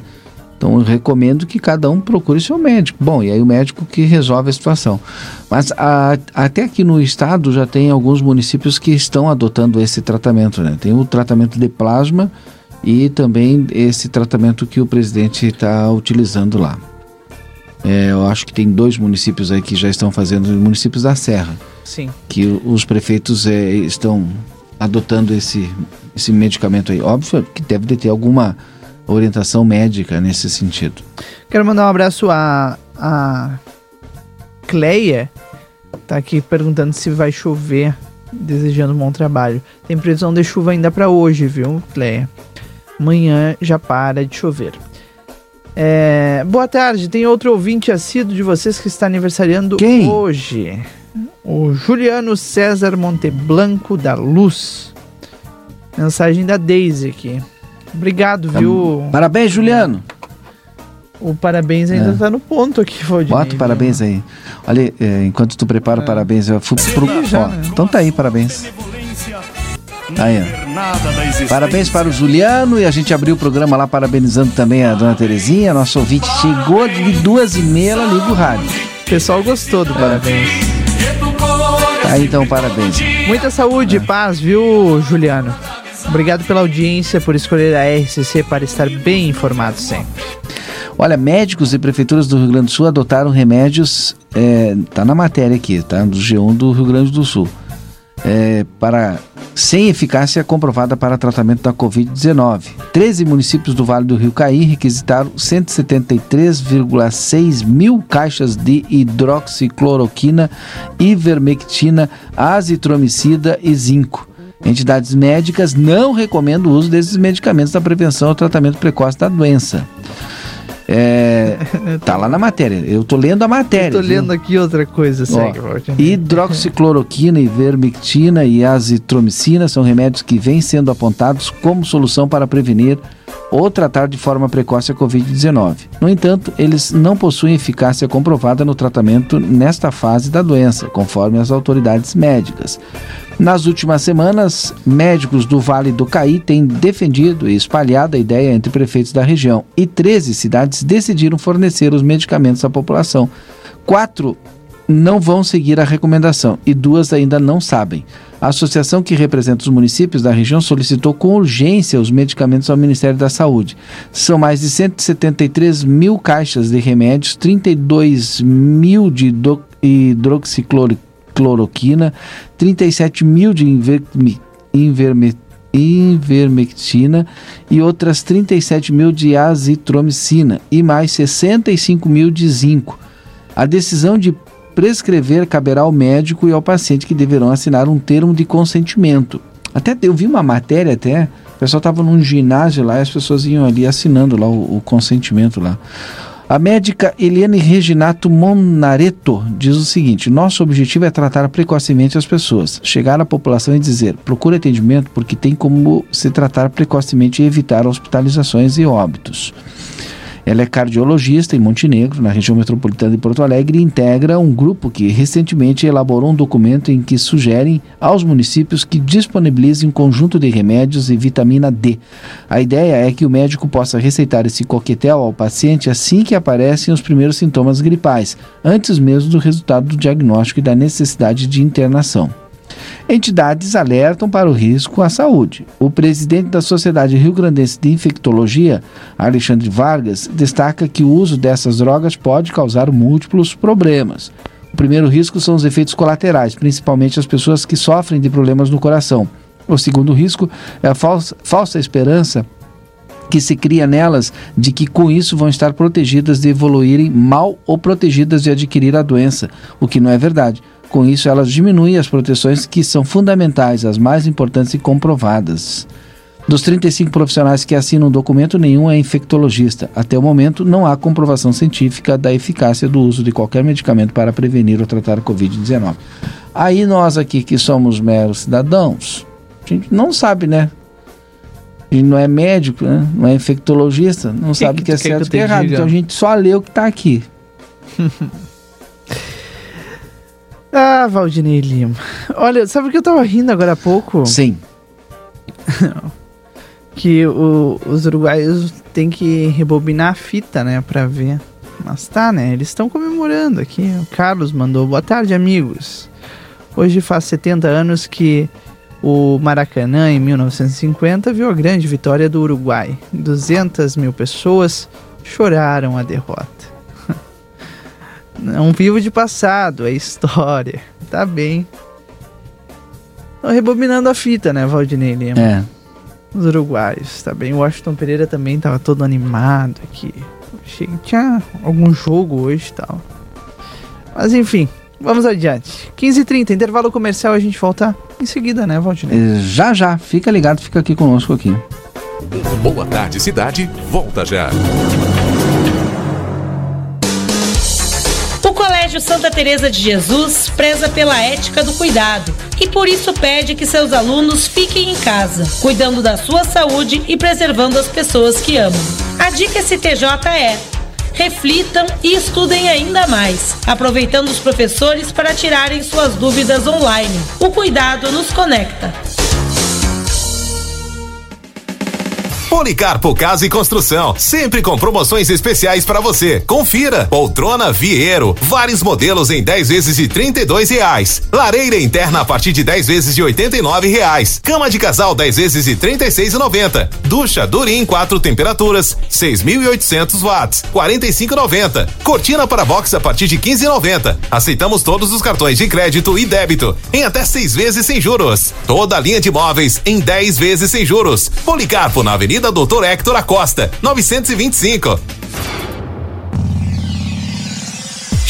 Então eu recomendo que cada um procure seu médico. Bom, e aí o médico que resolve a situação. Mas a- até aqui no estado já tem alguns municípios que estão adotando esse tratamento, né? Tem o tratamento de plasma e também esse tratamento que o presidente está utilizando lá. É, eu acho que tem dois municípios aí que já estão fazendo, municípios da Serra, Sim. que os prefeitos é, estão adotando esse, esse medicamento aí. Óbvio que deve de ter alguma orientação médica nesse sentido. Quero mandar um abraço a, a Cleia, tá aqui perguntando se vai chover, desejando um bom trabalho. Tem previsão de chuva ainda para hoje, viu, Cleia? Amanhã já para de chover. É, boa tarde, tem outro ouvinte assíduo de vocês que está aniversariando hoje. O Juliano César Monteblanco da Luz. Mensagem da Daisy aqui. Obrigado, viu? Parabéns, Juliano. O parabéns ainda É. tá no ponto aqui, Valdinei. Bota o parabéns aí. Olha, é, enquanto tu prepara o parabéns, eu fui pro. já, ó, né? Então tá aí, parabéns. Aí, ó. Parabéns para o Juliano e a gente abriu o programa lá parabenizando também a dona Terezinha. Nosso ouvinte chegou de duas e meia, ela liga o rádio. O pessoal gostou do parabéns. Tá aí então, parabéns. Muita saúde e paz, viu, Juliano? Obrigado pela audiência, por escolher a RCC para estar bem informado sempre. Olha, médicos e prefeituras do Rio Grande do Sul adotaram remédios, é, tá na matéria aqui, tá? Do G1 do Rio Grande do Sul. É, para sem eficácia comprovada para tratamento da Covid-19. 13 municípios do Vale do Rio Caí requisitaram 173,6 mil caixas de hidroxicloroquina, ivermectina, azitromicida e zinco. Entidades médicas não recomendam o uso desses medicamentos na prevenção ou tratamento precoce da doença. É, tá lá na matéria. Eu tô lendo a matéria. Tô viu? lendo aqui outra coisa, segue, Ó, hidroxicloroquina, ivermectina e azitromicina são remédios que vêm sendo apontados como solução para prevenir ou tratar de forma precoce a Covid-19. No entanto, eles não possuem eficácia comprovada no tratamento nesta fase da doença, conforme as autoridades médicas. Nas últimas semanas, médicos do Vale do Caí têm defendido e espalhado a ideia entre prefeitos da região e 13 cidades decidiram fornecer os medicamentos à população. Quatro não vão seguir a recomendação e duas ainda não sabem. A associação que representa os municípios da região solicitou com urgência os medicamentos ao Ministério da Saúde. São mais de 173 mil caixas de remédios, 32 mil de hidro- hidroxicloroquina, 37 mil de inverme- inverme- invermectina e outras 37 mil de azitromicina e mais 65 mil de zinco. A decisão de prescrever caberá ao médico e ao paciente que deverão assinar um termo de consentimento. Até eu vi uma matéria até, o pessoal estava num ginásio lá e as pessoas iam ali assinando lá o, o consentimento lá. A médica Eliane Reginato Monareto diz o seguinte: nosso objetivo é tratar precocemente as pessoas, chegar à população e dizer: procure atendimento porque tem como se tratar precocemente e evitar hospitalizações e óbitos. Ela é cardiologista em Montenegro, na região metropolitana de Porto Alegre, e integra um grupo que recentemente elaborou um documento em que sugerem aos municípios que disponibilizem um conjunto de remédios e vitamina D. A ideia é que o médico possa receitar esse coquetel ao paciente assim que aparecem os primeiros sintomas gripais, antes mesmo do resultado do diagnóstico e da necessidade de internação. Entidades alertam para o risco à saúde. O presidente da Sociedade Rio Grandense de Infectologia, Alexandre Vargas, destaca que o uso dessas drogas pode causar múltiplos problemas. O primeiro risco são os efeitos colaterais, principalmente as pessoas que sofrem de problemas no coração. O segundo risco é a falsa, falsa esperança que se cria nelas de que com isso vão estar protegidas de evoluírem mal ou protegidas de adquirir a doença, o que não é verdade. Com isso, elas diminuem as proteções que são fundamentais, as mais importantes e comprovadas. Dos 35 profissionais que assinam o documento, nenhum é infectologista. Até o momento, não há comprovação científica da eficácia do uso de qualquer medicamento para prevenir ou tratar a Covid-19. Aí nós aqui que somos meros cidadãos, a gente não sabe, né? A gente não é médico, né? não é infectologista, não sabe o que que é que certo eu e o que é errado. Então a gente só lê o que está aqui. Ah, Valdinei Lima. Olha, sabe o que eu tava rindo agora há pouco? Sim. que o- os uruguaios têm que rebobinar a fita, né, pra ver. Mas tá, né, eles estão comemorando aqui. O Carlos mandou, boa tarde, amigos. Hoje faz 70 anos que o Maracanã, em 1950, viu a grande vitória do Uruguai. 200 mil pessoas choraram a derrota. Não vivo de passado, é história. Tá bem. Tô rebobinando a fita, né, Valdinei Lima? É. Os uruguaios, tá bem? O Washington Pereira também tava todo animado aqui. Achei que tinha algum jogo hoje e tal. Mas enfim, vamos adiante. 15h30, intervalo comercial, a gente volta em seguida, né, Valdinei? Já, já. Fica ligado, fica aqui conosco aqui. Boa tarde, cidade. Volta já. Colégio Santa Teresa de Jesus preza pela ética do cuidado e por isso pede que seus alunos fiquem em casa, cuidando da sua saúde e preservando as pessoas que amam. A dica STJ é: reflitam e estudem ainda mais, aproveitando os professores para tirarem suas dúvidas online. O cuidado nos conecta. Policarpo Casa e Construção, sempre com promoções especiais para você. Confira. Poltrona Vieiro, vários modelos em 10 vezes de R$ reais. Lareira interna a partir de 10 vezes de R$ reais. Cama de casal 10 vezes de R$ 36,90. Ducha Durim quatro temperaturas, 6.800 watts, 45,90. Cortina para box a partir de 15,90. Aceitamos todos os cartões de crédito e débito em até seis vezes sem juros. Toda a linha de móveis em 10 vezes sem juros. Policarpo na Avenida Doutor Hector Acosta, 925.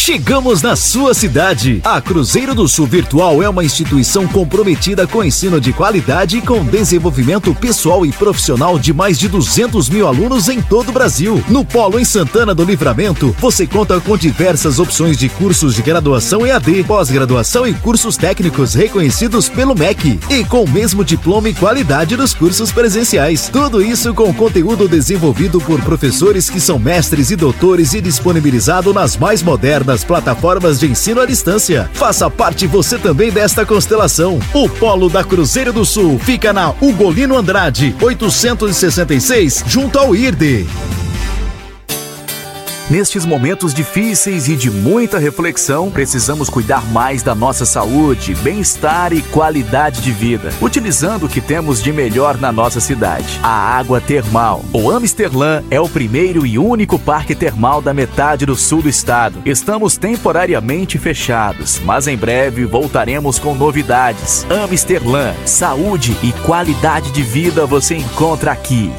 Chegamos na sua cidade. A Cruzeiro do Sul Virtual é uma instituição comprometida com ensino de qualidade e com desenvolvimento pessoal e profissional de mais de 200 mil alunos em todo o Brasil. No Polo em Santana do Livramento, você conta com diversas opções de cursos de graduação EAD, pós-graduação e cursos técnicos reconhecidos pelo MEC e com o mesmo diploma e qualidade dos cursos presenciais. Tudo isso com conteúdo desenvolvido por professores que são mestres e doutores e disponibilizado nas mais modernas das plataformas de ensino à distância. Faça parte você também desta constelação. O Polo da Cruzeiro do Sul fica na Ugolino Andrade, 866, junto ao IRDE. Nestes momentos difíceis e de muita reflexão, precisamos cuidar mais da nossa saúde, bem-estar e qualidade de vida, utilizando o que temos de melhor na nossa cidade: a água termal. O Amsterlan é o primeiro e único parque termal da metade do sul do estado. Estamos temporariamente fechados, mas em breve voltaremos com novidades. Amsterlan, saúde e qualidade de vida você encontra aqui.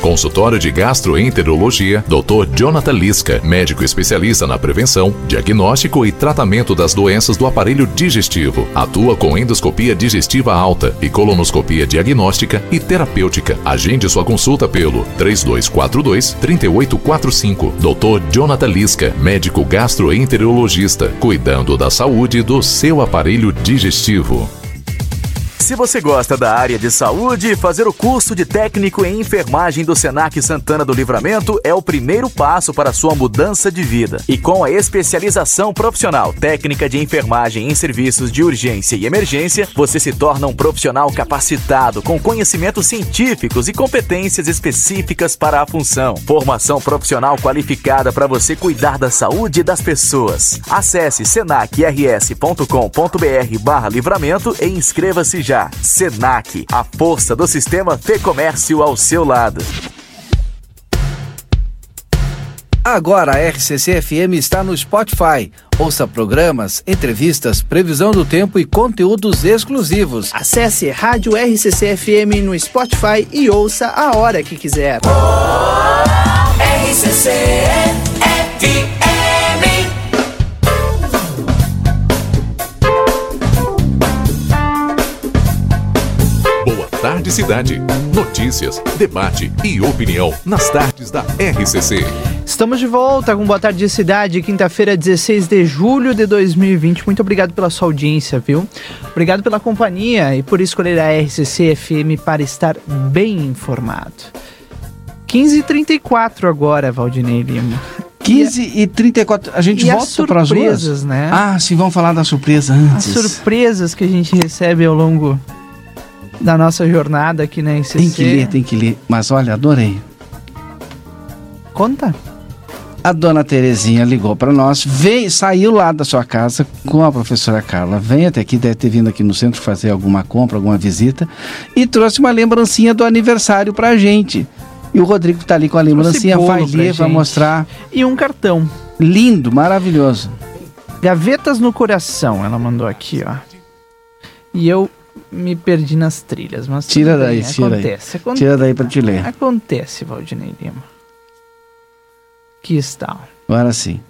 Consultório de Gastroenterologia, Dr. Jonathan Lisca, médico especialista na prevenção, diagnóstico e tratamento das doenças do aparelho digestivo. Atua com endoscopia digestiva alta e colonoscopia diagnóstica e terapêutica. Agende sua consulta pelo 3242 3845. Dr. Jonathan Lisca, médico gastroenterologista, cuidando da saúde do seu aparelho digestivo. Se você gosta da área de saúde, fazer o curso de técnico em enfermagem do Senac Santana do Livramento é o primeiro passo para sua mudança de vida. E com a especialização profissional técnica de enfermagem em serviços de urgência e emergência, você se torna um profissional capacitado com conhecimentos científicos e competências específicas para a função. Formação profissional qualificada para você cuidar da saúde das pessoas. Acesse senacrs.com.br/livramento e inscreva-se já. Senac, a força do sistema Fê Comércio ao seu lado. Agora a RCC FM está no Spotify. Ouça programas, entrevistas, previsão do tempo e conteúdos exclusivos. Acesse Rádio RCC FM no Spotify e ouça a hora que quiser. RCC FM. Tarde Cidade. Notícias, debate e opinião nas tardes da RCC. Estamos de volta com Boa Tarde Cidade, quinta-feira, 16 de julho de 2020. Muito obrigado pela sua audiência, viu? Obrigado pela companhia e por escolher a RCC FM para estar bem informado. 15h34 agora, Valdinei Lima. 15 e 34. A gente E as volta para as ruas? surpresas, né? Ah, sim, vamos falar da surpresa As antes. surpresas que a gente recebe ao longo da nossa jornada aqui na RCC. Tem que ler, tem que ler. Mas olha, adorei. Conta. A dona Terezinha ligou para nós, veio, saiu lá da sua casa com a professora Carla. Vem até aqui, deve ter vindo aqui no centro fazer alguma compra, alguma visita, e trouxe uma lembrancinha do aniversário pra gente. E o Rodrigo tá ali com a lembrancinha, vai ler, vai mostrar. E um cartão. Lindo, maravilhoso. Gavetas no coração, ela mandou aqui, ó. E eu me perdi nas trilhas, mas Tira bem, daí, tira acontece, aí. aconte- Tira daí pra te ler. Acontece, Valdinei Lima. Aqui está. Agora sim.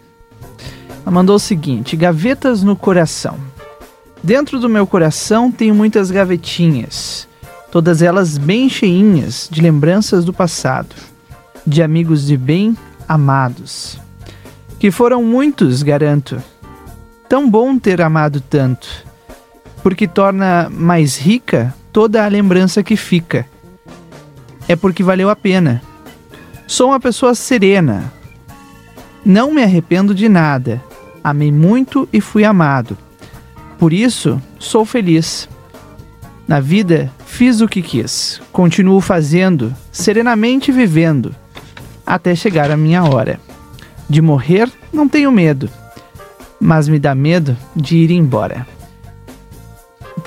Ela mandou o seguinte: gavetas no coração. Dentro do meu coração tenho muitas gavetinhas, todas elas bem cheinhas de lembranças do passado, de amigos de bem amados, que foram muitos, garanto. Tão bom ter amado tanto, porque torna mais rica toda a lembrança que fica. É porque valeu a pena. Sou uma pessoa serena, Não me arrependo de nada. Amei muito e fui amado. Por isso, sou feliz. Na vida, fiz o que quis. Continuo fazendo, serenamente vivendo, até chegar a minha hora. De morrer, não tenho medo, mas me dá medo de ir embora.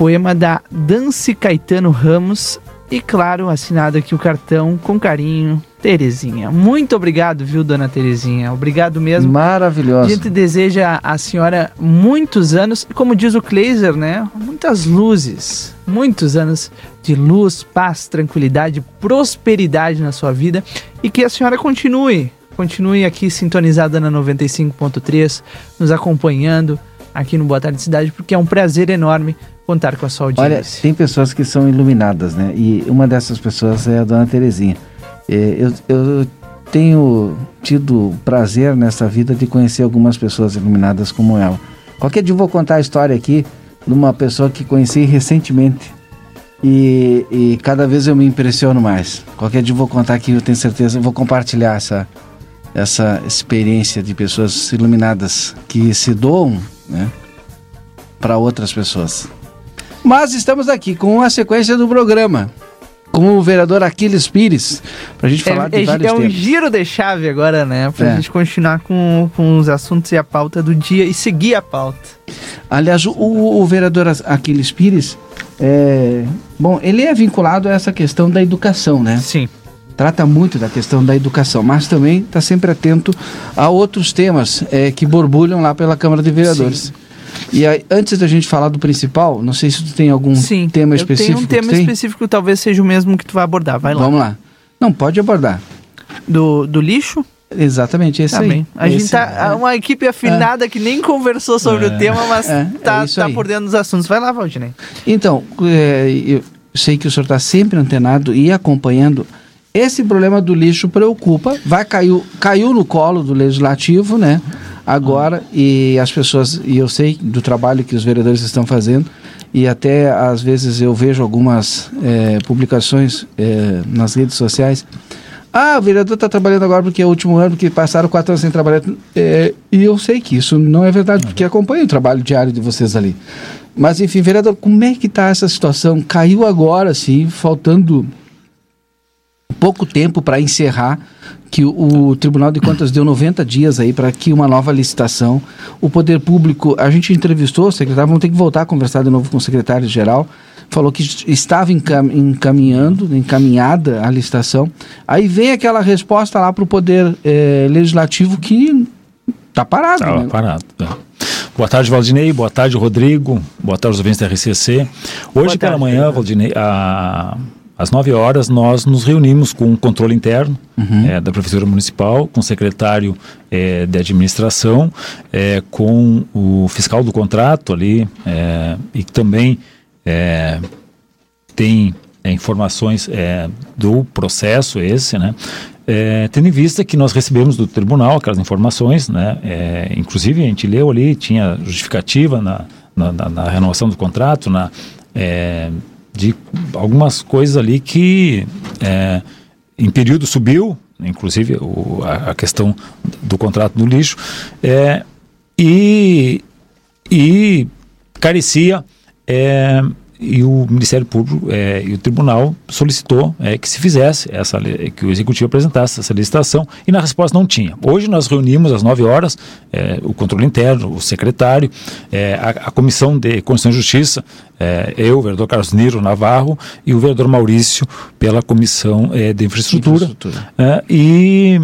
Poema da Dance Caetano Ramos e, claro, assinado aqui o cartão com carinho, Terezinha. Muito obrigado, viu, dona Terezinha? Obrigado mesmo. Maravilhoso. A gente deseja à senhora muitos anos, e como diz o Kleiser, né? Muitas luzes, muitos anos de luz, paz, tranquilidade, prosperidade na sua vida e que a senhora continue, continue aqui sintonizada na 95.3, nos acompanhando aqui no Boa Tarde Cidade, porque é um prazer enorme contar com a sua audiência. Olha, tem pessoas que são iluminadas, né? E uma dessas pessoas é a dona Terezinha. É, eu, eu tenho tido prazer nessa vida de conhecer algumas pessoas iluminadas como ela. Qualquer dia eu vou contar a história aqui de uma pessoa que conheci recentemente. E, e cada vez eu me impressiono mais. Qualquer dia eu vou contar aqui, eu tenho certeza, eu vou compartilhar essa, essa experiência de pessoas iluminadas que se doam né, para outras pessoas. Mas estamos aqui com a sequência do programa com o vereador Aquiles Pires, para a gente falar é, de é, vários é um giro de chave agora, né? Pra É. gente continuar com, com os assuntos e a pauta do dia e seguir a pauta. Aliás, o, o vereador Aquiles Pires, é, bom, ele é vinculado a essa questão da educação, né? Sim. Trata muito da questão da educação, mas também está sempre atento a outros temas é, que borbulham lá pela Câmara de Vereadores. E aí, antes da gente falar do principal, não sei se tu tem algum tema Eu específico. tenho um tema tem? específico que talvez seja o mesmo que tu vai abordar. Vai lá. Vamos lá. Não, pode abordar. Do, do lixo? Exatamente, esse Tá aí. bem. A gente Esse- tá uma equipe afinada que nem conversou sobre É. o tema, mas É, tá, é tá aí. por dentro dos assuntos. Vai lá, Valdinei. Então, é, eu sei que o senhor está sempre antenado e acompanhando. Esse problema do lixo preocupa. Vai caiu, caiu no colo do legislativo, né? Agora e as pessoas e eu sei do trabalho que os vereadores estão fazendo e até às vezes eu vejo algumas é, publicações é, nas redes sociais. Ah, o vereador está trabalhando agora porque é o último ano, porque passaram quatro anos sem trabalhar. É, e eu sei que isso não é verdade, porque acompanho o trabalho diário de vocês ali. Mas, enfim, vereador, como é que está essa situação? Caiu agora, assim, faltando pouco tempo para encerrar, que o, o Tribunal de Contas deu 90 dias aí para que uma nova licitação. O Poder Público, a gente entrevistou o secretário, vamos ter que voltar a conversar de novo com o secretário-geral, falou que estava encam- encaminhando, encaminhada a licitação. Aí vem aquela resposta lá para o Poder eh, Legislativo que está parado. Estava né? parado. é. Boa tarde, Valdinei. Boa tarde, Rodrigo. Boa tarde, os ouvintes da RCC. Hoje pela manhã, Valdinei, a- às 9 horas, nós nos reunimos com o controle interno eh, da Prefeitura Municipal, com o secretário eh, de administração, eh, com o fiscal do contrato ali, e que também tem é, informações é, do processo esse, né? É, tendo em vista que nós recebemos do tribunal aquelas informações, né? É, inclusive a gente leu ali, tinha justificativa na, na, na- na renovação do contrato, na, é, de algumas coisas ali que é, em período subiu, inclusive o- a, a questão do contrato do lixo, é, e, e carecia é, e o Ministério Público é, e o Tribunal solicitou é, que se fizesse essa que o Executivo apresentasse essa licitação e na resposta não tinha. Hoje nós reunimos às 9 horas é, o controle interno, o secretário, a, a Comissão de Constituição e Justiça, eu, o vereador Carlos Niro Navarro e o vereador Maurício pela Comissão de Infraestrutura. É, e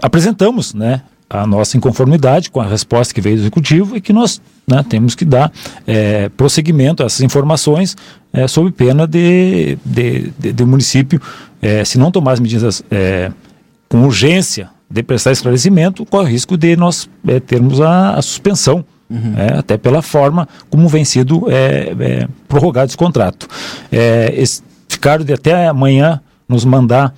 apresentamos né, a nossa inconformidade com a resposta que veio do Executivo e que nós né, temos que dar é, prosseguimento a essas informações é, sob pena de, de, de, de o município, é, se não tomar as medidas é, com urgência de prestar esclarecimento, corre o risco de nós é, termos a, a suspensão, é, até pela forma como vem sido é, prorrogado esse contrato. Ficaram de até amanhã nos mandar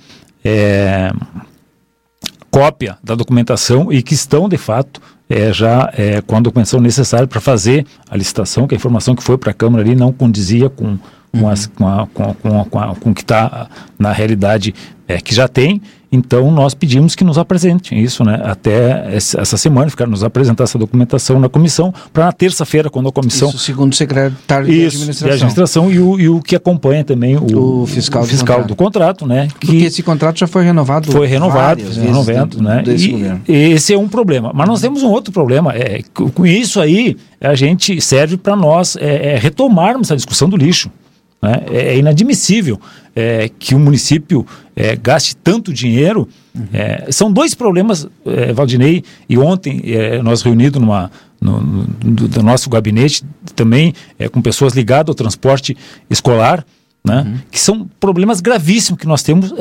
cópia da documentação e que estão, de fato, é, já é, com a documentação necessária para fazer a licitação, que a informação que foi para a Câmara ali não condizia com, com, as, com, a, com, a, com, a, com, a, com o que está na realidade é, que já tem. Então nós pedimos que nos apresentem isso, né? Até essa semana, ficar nos apresentar essa documentação na comissão para na terça-feira, quando a comissão. Isso, segundo o secretário isso, de administração. De administração e o, e o que acompanha também o, o fiscal, o fiscal do, contrato. do, contrato. né? Que Porque esse contrato já foi renovado. Foi renovado, foi renovado, né? E, esse é um problema. Mas nós temos um outro problema. É, com isso aí, a gente serve para nós é, é, retomarmos a discussão do lixo. Né? É inadmissível é, que o município é, gaste tanto dinheiro. Uhum. É, são dois problemas, é, Valdinei, e ontem é, nós reunidos numa, no, no, do nosso gabinete, também é, com pessoas ligadas ao transporte escolar, né? Uhum. que são problemas gravíssimos que nós temos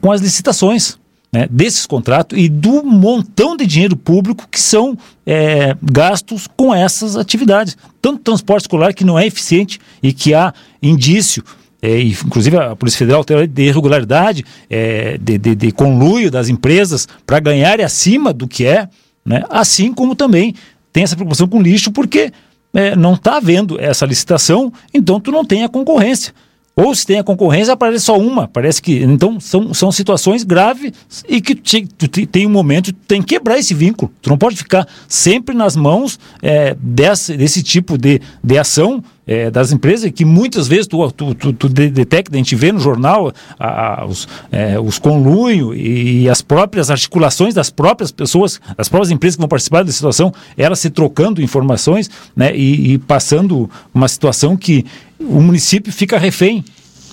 com as licitações né, desses contratos e do montão de dinheiro público que são é, gastos com essas atividades. Tanto transporte escolar que não é eficiente e que há indício é, inclusive a Polícia Federal tem de irregularidade, é, de, de, de, conluio das empresas para ganhar acima do que é, né? assim como também tem essa preocupação com lixo, porque é, não está havendo essa licitação, então tu não tem a concorrência. Ou se tem a concorrência, aparece só uma. Parece que. Então, são, são situações graves e que tu, tu tem um momento, tem que quebrar esse vínculo. Tu não pode ficar sempre nas mãos é, desse, desse tipo de, de ação é, das empresas, que muitas vezes tu, tu, tu, tu detecta, a gente vê no jornal a, a, os, é, os conluios e as próprias articulações das próprias pessoas, das próprias empresas que vão participar da situação, elas se trocando informações né, e, e passando uma situação que o município fica refém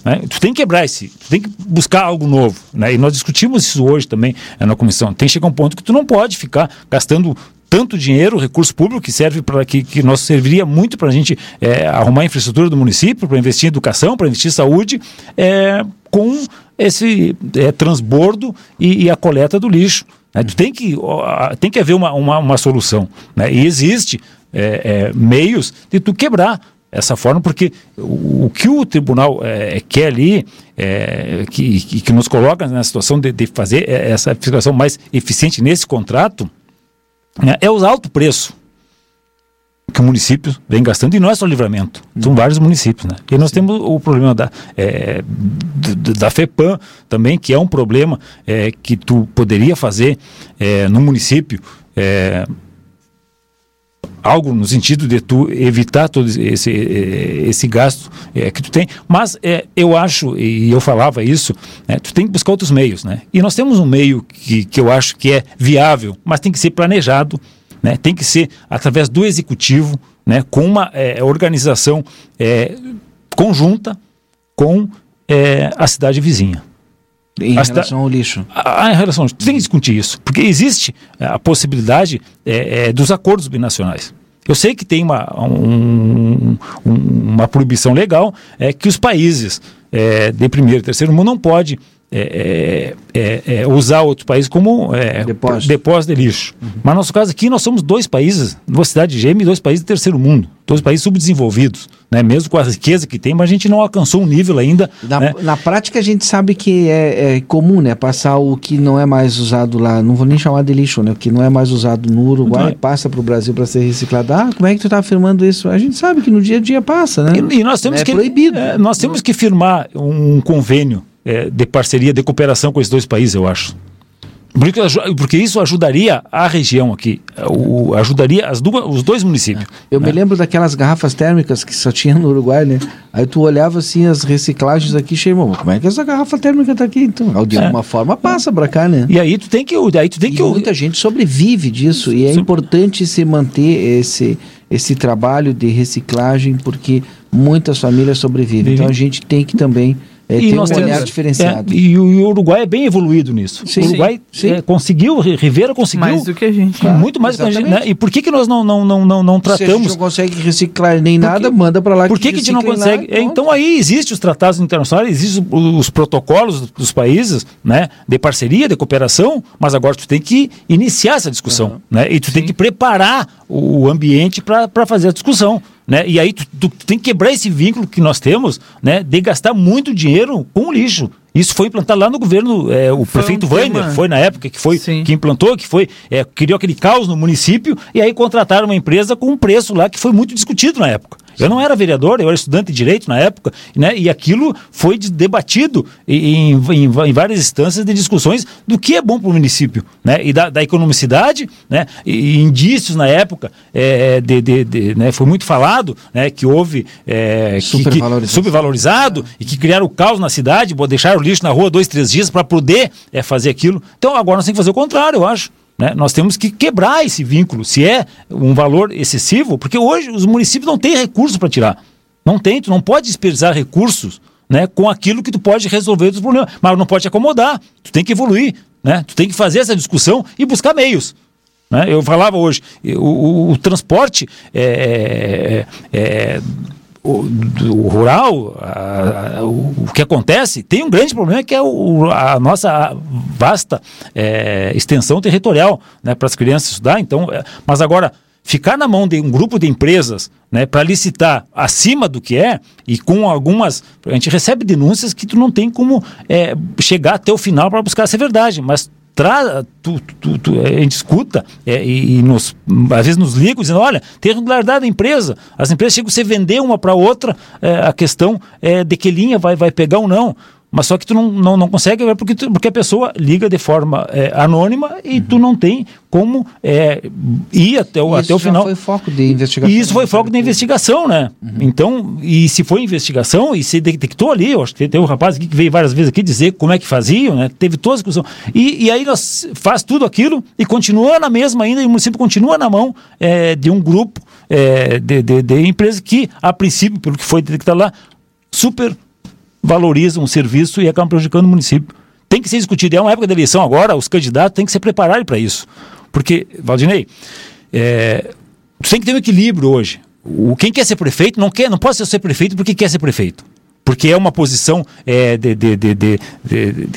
né? Tu tem que quebrar esse, tu tem que buscar algo novo. Né? E nós discutimos isso hoje também é, na comissão. Tem que chegar um ponto que tu não pode ficar gastando tanto dinheiro, recurso público que serve para que, que nós serviria muito para a gente é, arrumar a infraestrutura do município, para investir em educação, para investir em saúde, é, com esse é, transbordo e, e, a coleta do lixo. Né? Tem que, tem que haver uma, uma, uma solução. Né? E existe é, é, meios de tu quebrar essa forma, porque o, o que o tribunal é, quer ali, é, que, que, nos coloca na situação de, de fazer essa fiscalização mais eficiente nesse contrato, é o alto preço que o município vem gastando, e não é só livramento, são vários municípios. Né? E nós temos o problema da, é, da FEPAM também, que é um problema é, que tu poderia fazer é, no município. Algo no sentido de tu evitar todo esse, esse gasto é, que tu tem, mas é, eu acho, e eu falava isso, né, tu tem que buscar outros meios, né? E nós temos um meio que, que eu acho que é viável, mas tem que ser planejado, né? Tem que ser através do executivo, né? Com uma é, organização conjunta com a cidade vizinha. Em relação ao lixo. Ah, em relação ao lixo. Tem que discutir isso, porque existe é, a possibilidade é, é, dos acordos binacionais. Eu sei que tem uma, um, um, uma proibição legal, é que os países é, de primeiro e terceiro mundo não podem é, é, é, é, usar outro país como é, depósito. depósito. de lixo. Uhum. Mas no nosso caso aqui, nós somos dois países, uma cidade gêmea e dois países do terceiro mundo, dois países subdesenvolvidos, né? mesmo com a riqueza que tem, mas a gente não alcançou um nível ainda. Na, né? na prática, a gente sabe que é, é, comum né? passar o que não é mais usado lá, não vou nem chamar de lixo, né? o que não é mais usado no Uruguai, passa para o Brasil para ser reciclado. Ah, como é que tu está afirmando isso? A gente sabe que no dia a dia passa, né? E, e nós temos é que. proibido. nós temos que firmar um convênio é, de parceria, de cooperação com esses dois países, eu acho. Porque, porque isso ajudaria a região aqui, o, ajudaria as duas, os dois municípios. Eu né? me lembro daquelas garrafas térmicas que só tinha no Uruguai, né? Aí tu olhava assim as reciclagens aqui, cheio, como é que essa garrafa térmica tá aqui? Então, de é. alguma forma passa para cá, né? E aí tu tem que, aí tu tem e que muita gente sobrevive disso e é Sim. importante se manter esse esse trabalho de reciclagem porque muitas famílias sobrevivem. Vive. Então a gente tem que também é, e tem nós um temos, olhar diferenciado. É, e, o, e, o, Uruguai é bem evoluído nisso. Sim, o Uruguai sim, sim. É, conseguiu, Rivera conseguiu. Mais do que a gente. Claro, muito mais exatamente. do que a gente. Né? E por que, que nós não, não, não, não, não tratamos. Se a gente não consegue reciclar nem Porque, nada, manda para lá. Por que, que, a gente não consegue? Lá, então aí existem os tratados internacionais, existem os, os protocolos dos países né, de parceria, de cooperação, mas agora tu tem que iniciar essa discussão. Uhum. Né? E tu tem que preparar o ambiente para fazer a discussão. Né? E aí tu, tu, tem que quebrar esse vínculo que nós temos né, de gastar muito dinheiro com lixo. Isso foi implantado lá no governo, é, o foi prefeito um Weiner foi na época que foi Sim. que implantou, que foi é, criou aquele caos no município e aí contrataram uma empresa com um preço lá que foi muito discutido na época. Eu não era vereador, eu era estudante de direito na época, né? E aquilo foi de- debatido em, em- em várias instâncias de discussões do que é bom para o município, né? E da, da economicidade, né? E, e indícios na época é, de, de- de- né? foi muito falado, né? Que houve é, que- que- supervalorizado e que criaram o caos na cidade, deixaram o lixo na rua dois, três dias para poder é, fazer aquilo. Então agora nós temos que fazer o contrário, eu acho. Né? Nós temos que quebrar esse vínculo, se é um valor excessivo, porque hoje os municípios não têm recursos para tirar. Não tem, tu não pode desperdiçar recursos né, com aquilo que tu pode resolver os problemas, mas não pode te acomodar. Tu tem que evoluir, né? Tu tem que fazer essa discussão e buscar meios. né? Eu falava hoje, o, o- o transporte é, é- é- o, do rural, a- a- o, que acontece, tem um grande problema que é o- a nossa vasta é, extensão territorial né, para as crianças estudar. Então, é, mas agora, ficar na mão de um grupo de empresas né, para licitar acima do que é e com algumas. A gente recebe denúncias que tu não tem como é, chegar até o final para buscar essa verdade, mas tra, tu, tu, tu- a gente escuta é, e, e nos, às vezes nos ligam dizendo, olha, tem regularidade da empresa, as empresas chegam a você vender uma para outra, é, a questão é de que linha vai, vai pegar ou não. Mas só que tu não, não, não consegue ver porque, tu- porque a pessoa liga de forma é, anônima e tu não tem como é, ir até o, E até isso o final. foi foco de investigação. E isso foi foco da investigação, né? Então, e se foi investigação e se detectou ali, eu acho que teve um rapaz aqui que veio várias vezes aqui dizer como é que faziam, né? Teve toda a discussão. E, e aí nós faz tudo aquilo e continua na mesma ainda, e o município continua na mão eh, de um grupo eh, de, de, de empresas que, a princípio, pelo que foi detectado lá, super valorizam o serviço e acabam prejudicando o município. Tem que ser discutido. É uma época de eleição agora, os candidatos têm que se preparar para isso. Porque, Valdinei, é, tem que ter um equilíbrio hoje. O, quem quer ser prefeito não quer, não pode ser prefeito porque quer ser prefeito. Porque é uma posição é, de- de- de-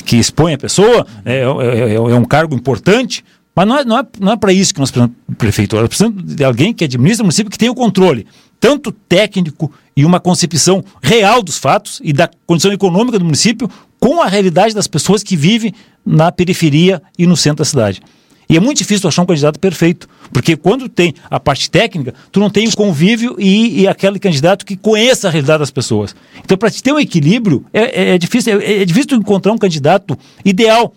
que expõe a pessoa, é, é- é- é um cargo importante, mas não é, não é, não é para isso que nós precisamos de prefeito. Nós precisamos de alguém que administra o município que tenha o controle, tanto técnico e uma concepção real dos fatos e da condição econômica do município, com a realidade das pessoas que vivem na periferia e no centro da cidade. E é muito difícil achar um candidato perfeito, porque quando tem a parte técnica, tu não tem o convívio e, e aquele candidato que conheça a realidade das pessoas. Então, para ter um equilíbrio, é, é- é difícil, é, é difícil encontrar um candidato ideal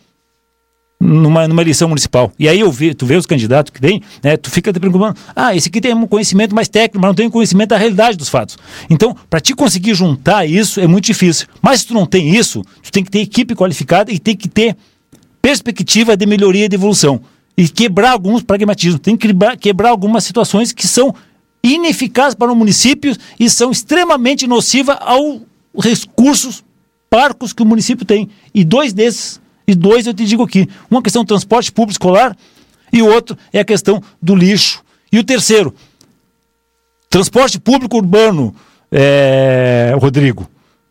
numa, numa eleição municipal. E aí eu vi, tu vê os candidatos que tem, né, tu fica te preocupando, ah, esse aqui tem um conhecimento mais técnico, mas não tem um conhecimento da realidade dos fatos. Então, para te conseguir juntar isso é muito difícil. Mas se tu não tem isso, tu tem que ter equipe qualificada e tem que ter perspectiva de melhoria e de evolução. E quebrar alguns pragmatismos. Tem que quebrar, quebrar algumas situações que são ineficazes para o município e são extremamente nocivas aos recursos parcos que o município tem. E dois desses, e dois eu te digo aqui. Uma questão do transporte público escolar e o outro é a questão do lixo. E o terceiro, transporte público urbano, é, Rodrigo.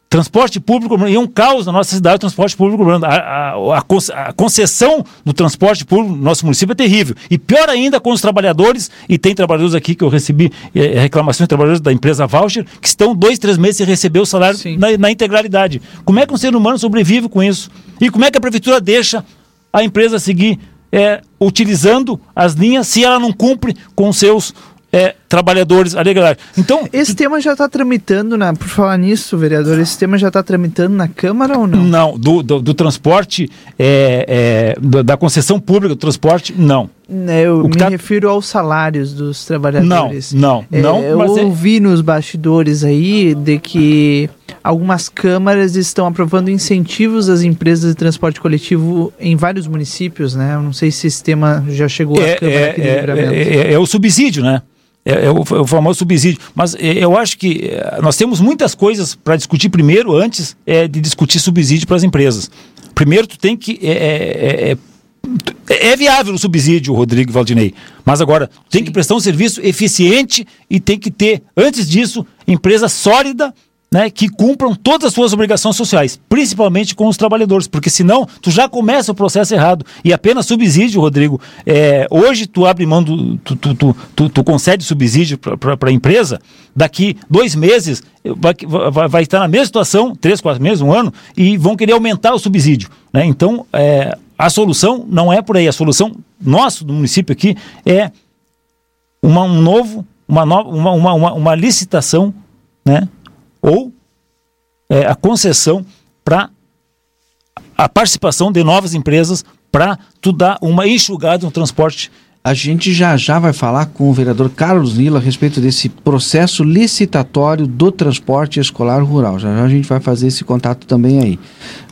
Transporte público urbano, e é um caos na nossa cidade o transporte público urbano. A, a- a conce- a concessão do transporte público no nosso município é terrível. E pior ainda com os trabalhadores, e tem trabalhadores aqui que eu recebi eh, reclamações de trabalhadores da empresa Voucher, que estão dois, três meses sem receber o salário na, na integralidade. Como é que um ser humano sobrevive com isso? E como é que a prefeitura deixa a empresa seguir eh, utilizando as linhas se ela não cumpre com os seus eh, trabalhadores a legalidade? Então, Esse tema já está tramitando, na, por falar nisso, vereador, esse tema já está tramitando na Câmara ou não? Não, do, do, do transporte, é, é, da, concessão pública do transporte, não. Né, Eu me tá- refiro aos salários dos trabalhadores. Não, não, É, não, Eu é- ouvi nos bastidores aí de que algumas câmaras estão aprovando incentivos às empresas de transporte coletivo em vários municípios, né? Eu não sei se esse tema já chegou à É, Câmara é, aqui de é, é, é- é o subsídio, né? É, é o, é o famoso subsídio. Mas é, eu acho que é, nós temos muitas coisas para discutir primeiro, antes é, de discutir subsídio para as empresas. Primeiro, tu tem que. É, viável o subsídio, Rodrigo Valdinei. Mas agora, tem que prestar um serviço eficiente e tem que ter, antes disso, empresa sólida né, que cumpram todas as suas obrigações sociais, principalmente com os trabalhadores, porque senão tu já começa o processo errado. E apenas subsídio, Rodrigo, é, hoje tu abre mão do. Tu, tu, tu, tu- tu concede subsídio para a empresa, daqui dois meses vai, vai, vai estar na mesma situação, três, quatro meses, um ano, e vão querer aumentar o subsídio. Né? Então, é, a solução não é por aí. A solução nossa, do município aqui, é uma- um novo uma, nova, uma, uma, uma, uma licitação, né? Ou é, a concessão para a participação de novas empresas para tu dar uma enxugada no transporte a gente já já vai falar com o vereador Carlos Nilo a respeito desse processo licitatório do transporte escolar rural. Já já a gente vai fazer esse contato também aí.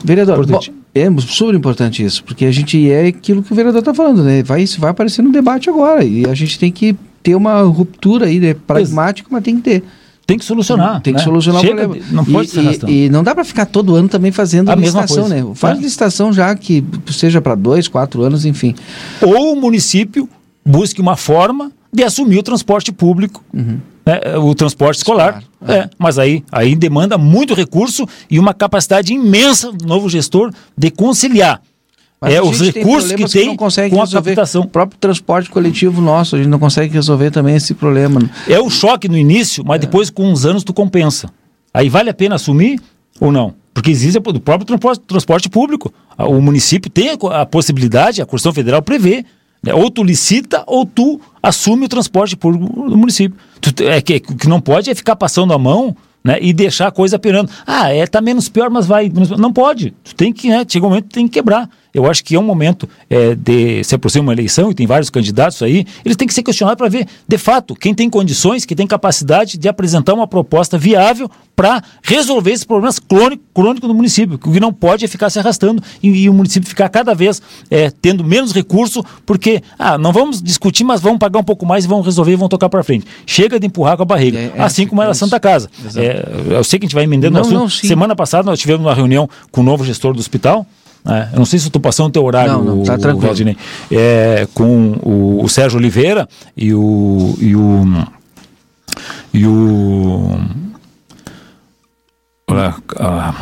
Vereador, bom, é super importante isso, porque a gente é aquilo que o vereador está falando, né? Vai, isso vai aparecer no debate agora e a gente tem que ter uma ruptura aí, né? Pragmática, mas tem que ter. Tem que solucionar. Tem que né? solucionar Chega o problema. não pode e, e, e não dá para ficar todo ano também fazendo A mesma licitação, coisa. né? Faz É. licitação já que seja para dois, quatro anos, enfim. Ou o município busque uma forma de assumir o transporte público, Uhum. né, o transporte escolar. É, mas aí, aí demanda muito recurso e uma capacidade imensa do novo gestor de conciliar. Mas é, os gente tem recursos que tem não consegue com a resolver. captação. O próprio transporte coletivo nosso, a gente não consegue resolver também esse problema. É o choque no início, mas depois com uns anos tu compensa. Aí vale a pena assumir ou não? Porque existe o próprio transporte, transporte público. O município tem a, possibilidade, a Constituição Federal prevê, né? ou tu licita ou tu assume o transporte público do município. Tu é que, o que não pode é ficar passando a mão né, e deixar a coisa pirando. Ah, é, tá menos pior, mas vai. Não pode. Tu tem que, né, chega um momento que tem que quebrar. Eu acho que é um momento é, de se aproxima uma eleição e tem vários candidatos aí, eles têm que ser questionados para ver, de fato, quem tem condições, quem tem capacidade de apresentar uma proposta viável para resolver esses problemas crônico- crônicos do município. O que não pode é ficar se arrastando e, e o município ficar cada vez é, tendo menos recurso, porque, ah, não vamos discutir, mas vamos pagar um pouco mais e vamos resolver e vamos tocar para frente. Chega de empurrar com a barriga. é, assim como era a Santa Casa. É, eu sei que a gente vai emendando Não, o assunto. não. Semana passada nós tivemos uma reunião com o novo gestor do hospital. Né? eu não sei se eu estou passando o teu horário, Não, não, tá tranquilo. Valdinei. É, com o, o Sérgio Oliveira e o. E o, e o ah,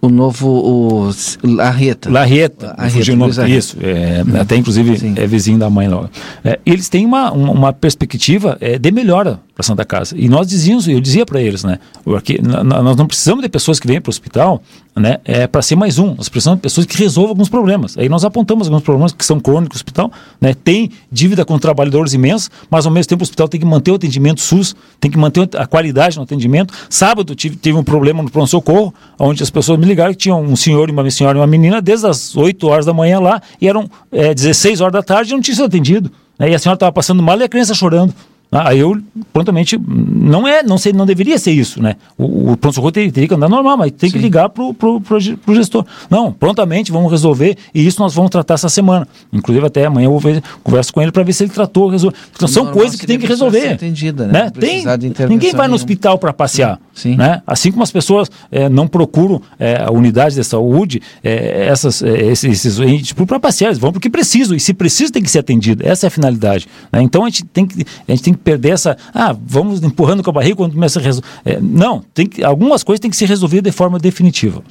O novo, o Larreta. Larreta, Larreta, nome, isso, é, até inclusive é vizinho da mãe logo. É, eles têm uma, uma, uma perspectiva é, de melhora para Santa Casa. E nós dizíamos, eu dizia para eles, né, porque nós não precisamos de pessoas que venham para o hospital, né, é, para ser mais um. Nós precisamos de pessoas que resolvam alguns problemas. Aí nós apontamos alguns problemas que são crônicos do hospital, né, tem dívida com trabalhadores imensos, mas ao mesmo tempo o hospital tem que manter o atendimento SUS, tem que manter a qualidade no atendimento. Sábado tive, teve um problema no pronto-socorro, onde as pessoas me ligaram que tinham um senhor uma senhora e uma menina desde as 8 horas da manhã lá, e eram é, 16 horas da tarde e não tinha sido atendido. né, e a senhora estava passando mal e a criança chorando. Ah, Aí eu, prontamente, não é, não sei, não deveria ser isso, né? O, o pronto-socorro teria, teria que andar normal, mas tem que ligar pro, pro, pro, pro gestor. Não, prontamente vamos resolver e isso nós vamos tratar essa semana. Inclusive até amanhã eu vou ver, converso com ele para ver se ele tratou, resolveu. Então são Normal coisas que tem que resolver. ser atendida, né? né? Tem, ninguém vai no nenhuma. hospital para passear. Né? Assim como as pessoas eh, não procuram eh, a unidade de saúde, eh, essas, esses, esses para passear, eles vão porque precisam, e se precisa tem que ser atendido. Essa é a finalidade. né? Então a gente, tem que, a gente tem que perder essa. Ah, vamos empurrando com a barriga quando começa a resolver. não, tem que, algumas coisas têm que ser resolvidas de forma definitiva.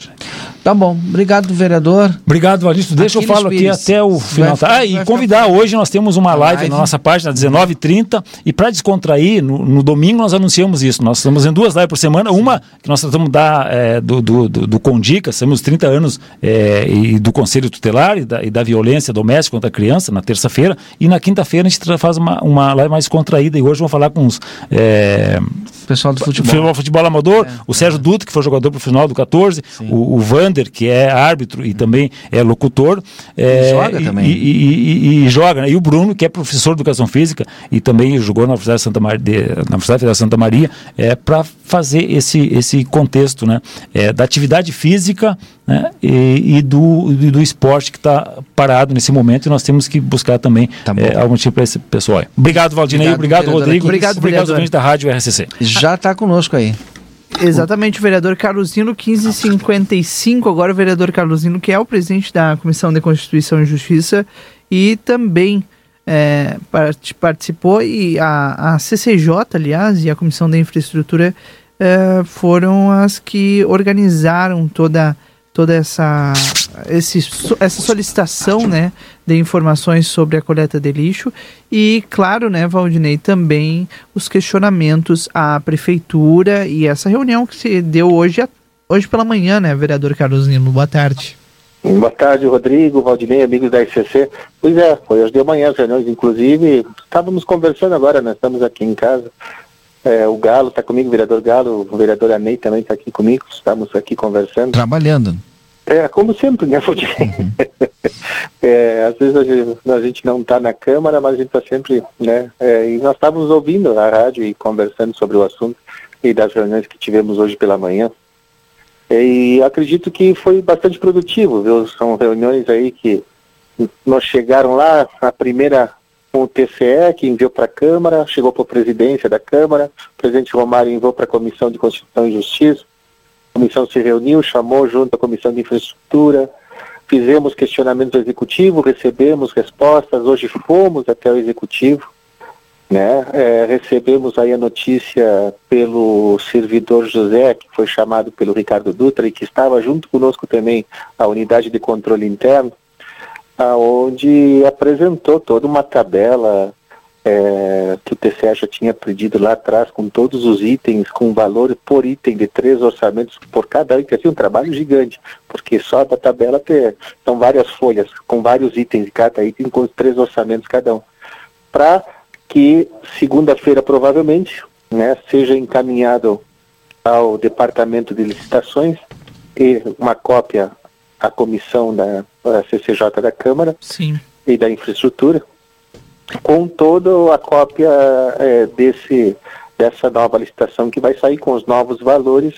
Tá bom, obrigado, vereador. Obrigado, Valício. Deixa eu falo aqui até o Vai final. ficar- tá? Ah, vai e convidar, hoje nós temos uma live, live. na nossa página, 19h30, e para descontrair, no, no domingo nós anunciamos isso. Nós estamos em duas lives por semana, uma que nós tratamos da, é, do, do, do, do Condica, temos 30 anos é, e do Conselho Tutelar e da, e da violência doméstica contra a criança, na terça-feira, e na quinta-feira a gente faz uma, uma live mais contraída, e hoje vou falar com os... É, Pessoal do futebol. futebol, futebol amador, o Sérgio Dutra, que foi jogador profissional do 14, o, o Vander, que é árbitro e também é locutor. é, joga também. E, e- e- e joga, né? E o Bruno, que é professor de educação física e também jogou na Universidade de Santa Maria, de- na Universidade Federal de Santa Maria, é, para fazer esse, esse contexto né? É, da atividade física né? e, e do, e do esporte que está parado nesse momento e nós temos que buscar também é, algum tipo para esse pessoal. aí. Obrigado, Valdinei. Obrigado, Obrigado, Rodrigo. Obrigado, obrigado ouvintes da Rádio RCC. Já está conosco aí. Exatamente, o vereador Carlosino 1555, agora o vereador Carlosino, que é o presidente da Comissão de Constituição e Justiça e também é, part- participou e a, a CCJ, aliás, e a Comissão da Infraestrutura é, foram as que organizaram toda toda essa esse, essa solicitação, né, de informações sobre a coleta de lixo e, claro, né, Valdinei, também os questionamentos à prefeitura e essa reunião que se deu hoje, hoje pela manhã, né, vereador Carlos Nilo. Boa tarde. Boa tarde, Rodrigo, Valdinei, amigos da ICC. Pois é, foi hoje de manhã as reuniões, inclusive, estávamos conversando agora, nós estamos aqui em casa. É, o Galo está comigo, o vereador Galo, o vereador Anei também está aqui comigo, estamos aqui conversando. Trabalhando. É, como sempre, né? Uhum. é, às vezes a gente, a gente não está na Câmara, mas a gente está sempre, né? É, e nós estávamos ouvindo a rádio e conversando sobre o assunto e das reuniões que tivemos hoje pela manhã. E acredito que foi bastante produtivo, viu? São reuniões aí que nós chegaram lá, a primeira com o TCE, que enviou para a Câmara, chegou para a presidência da Câmara, o presidente Romário enviou para a Comissão de Constituição e Justiça, a comissão se reuniu, chamou junto à Comissão de Infraestrutura, fizemos questionamento ao Executivo, recebemos respostas, hoje fomos até o Executivo, né? É, recebemos aí a notícia pelo servidor José, que foi chamado pelo Ricardo Dutra e que estava junto conosco também a unidade de controle interno, aonde apresentou toda uma tabela é, que o TCE já tinha pedido lá atrás, com todos os itens, com valor por item de três orçamentos por cada item, assim, um trabalho gigante, porque só da tabela ter, são várias folhas, com vários itens, cada item com três orçamentos cada um. Para que segunda-feira provavelmente né, seja encaminhado ao Departamento de Licitações e uma cópia à comissão da, da CCJ da Câmara Sim. e da Infraestrutura, com toda a cópia é, desse, dessa nova licitação que vai sair com os novos valores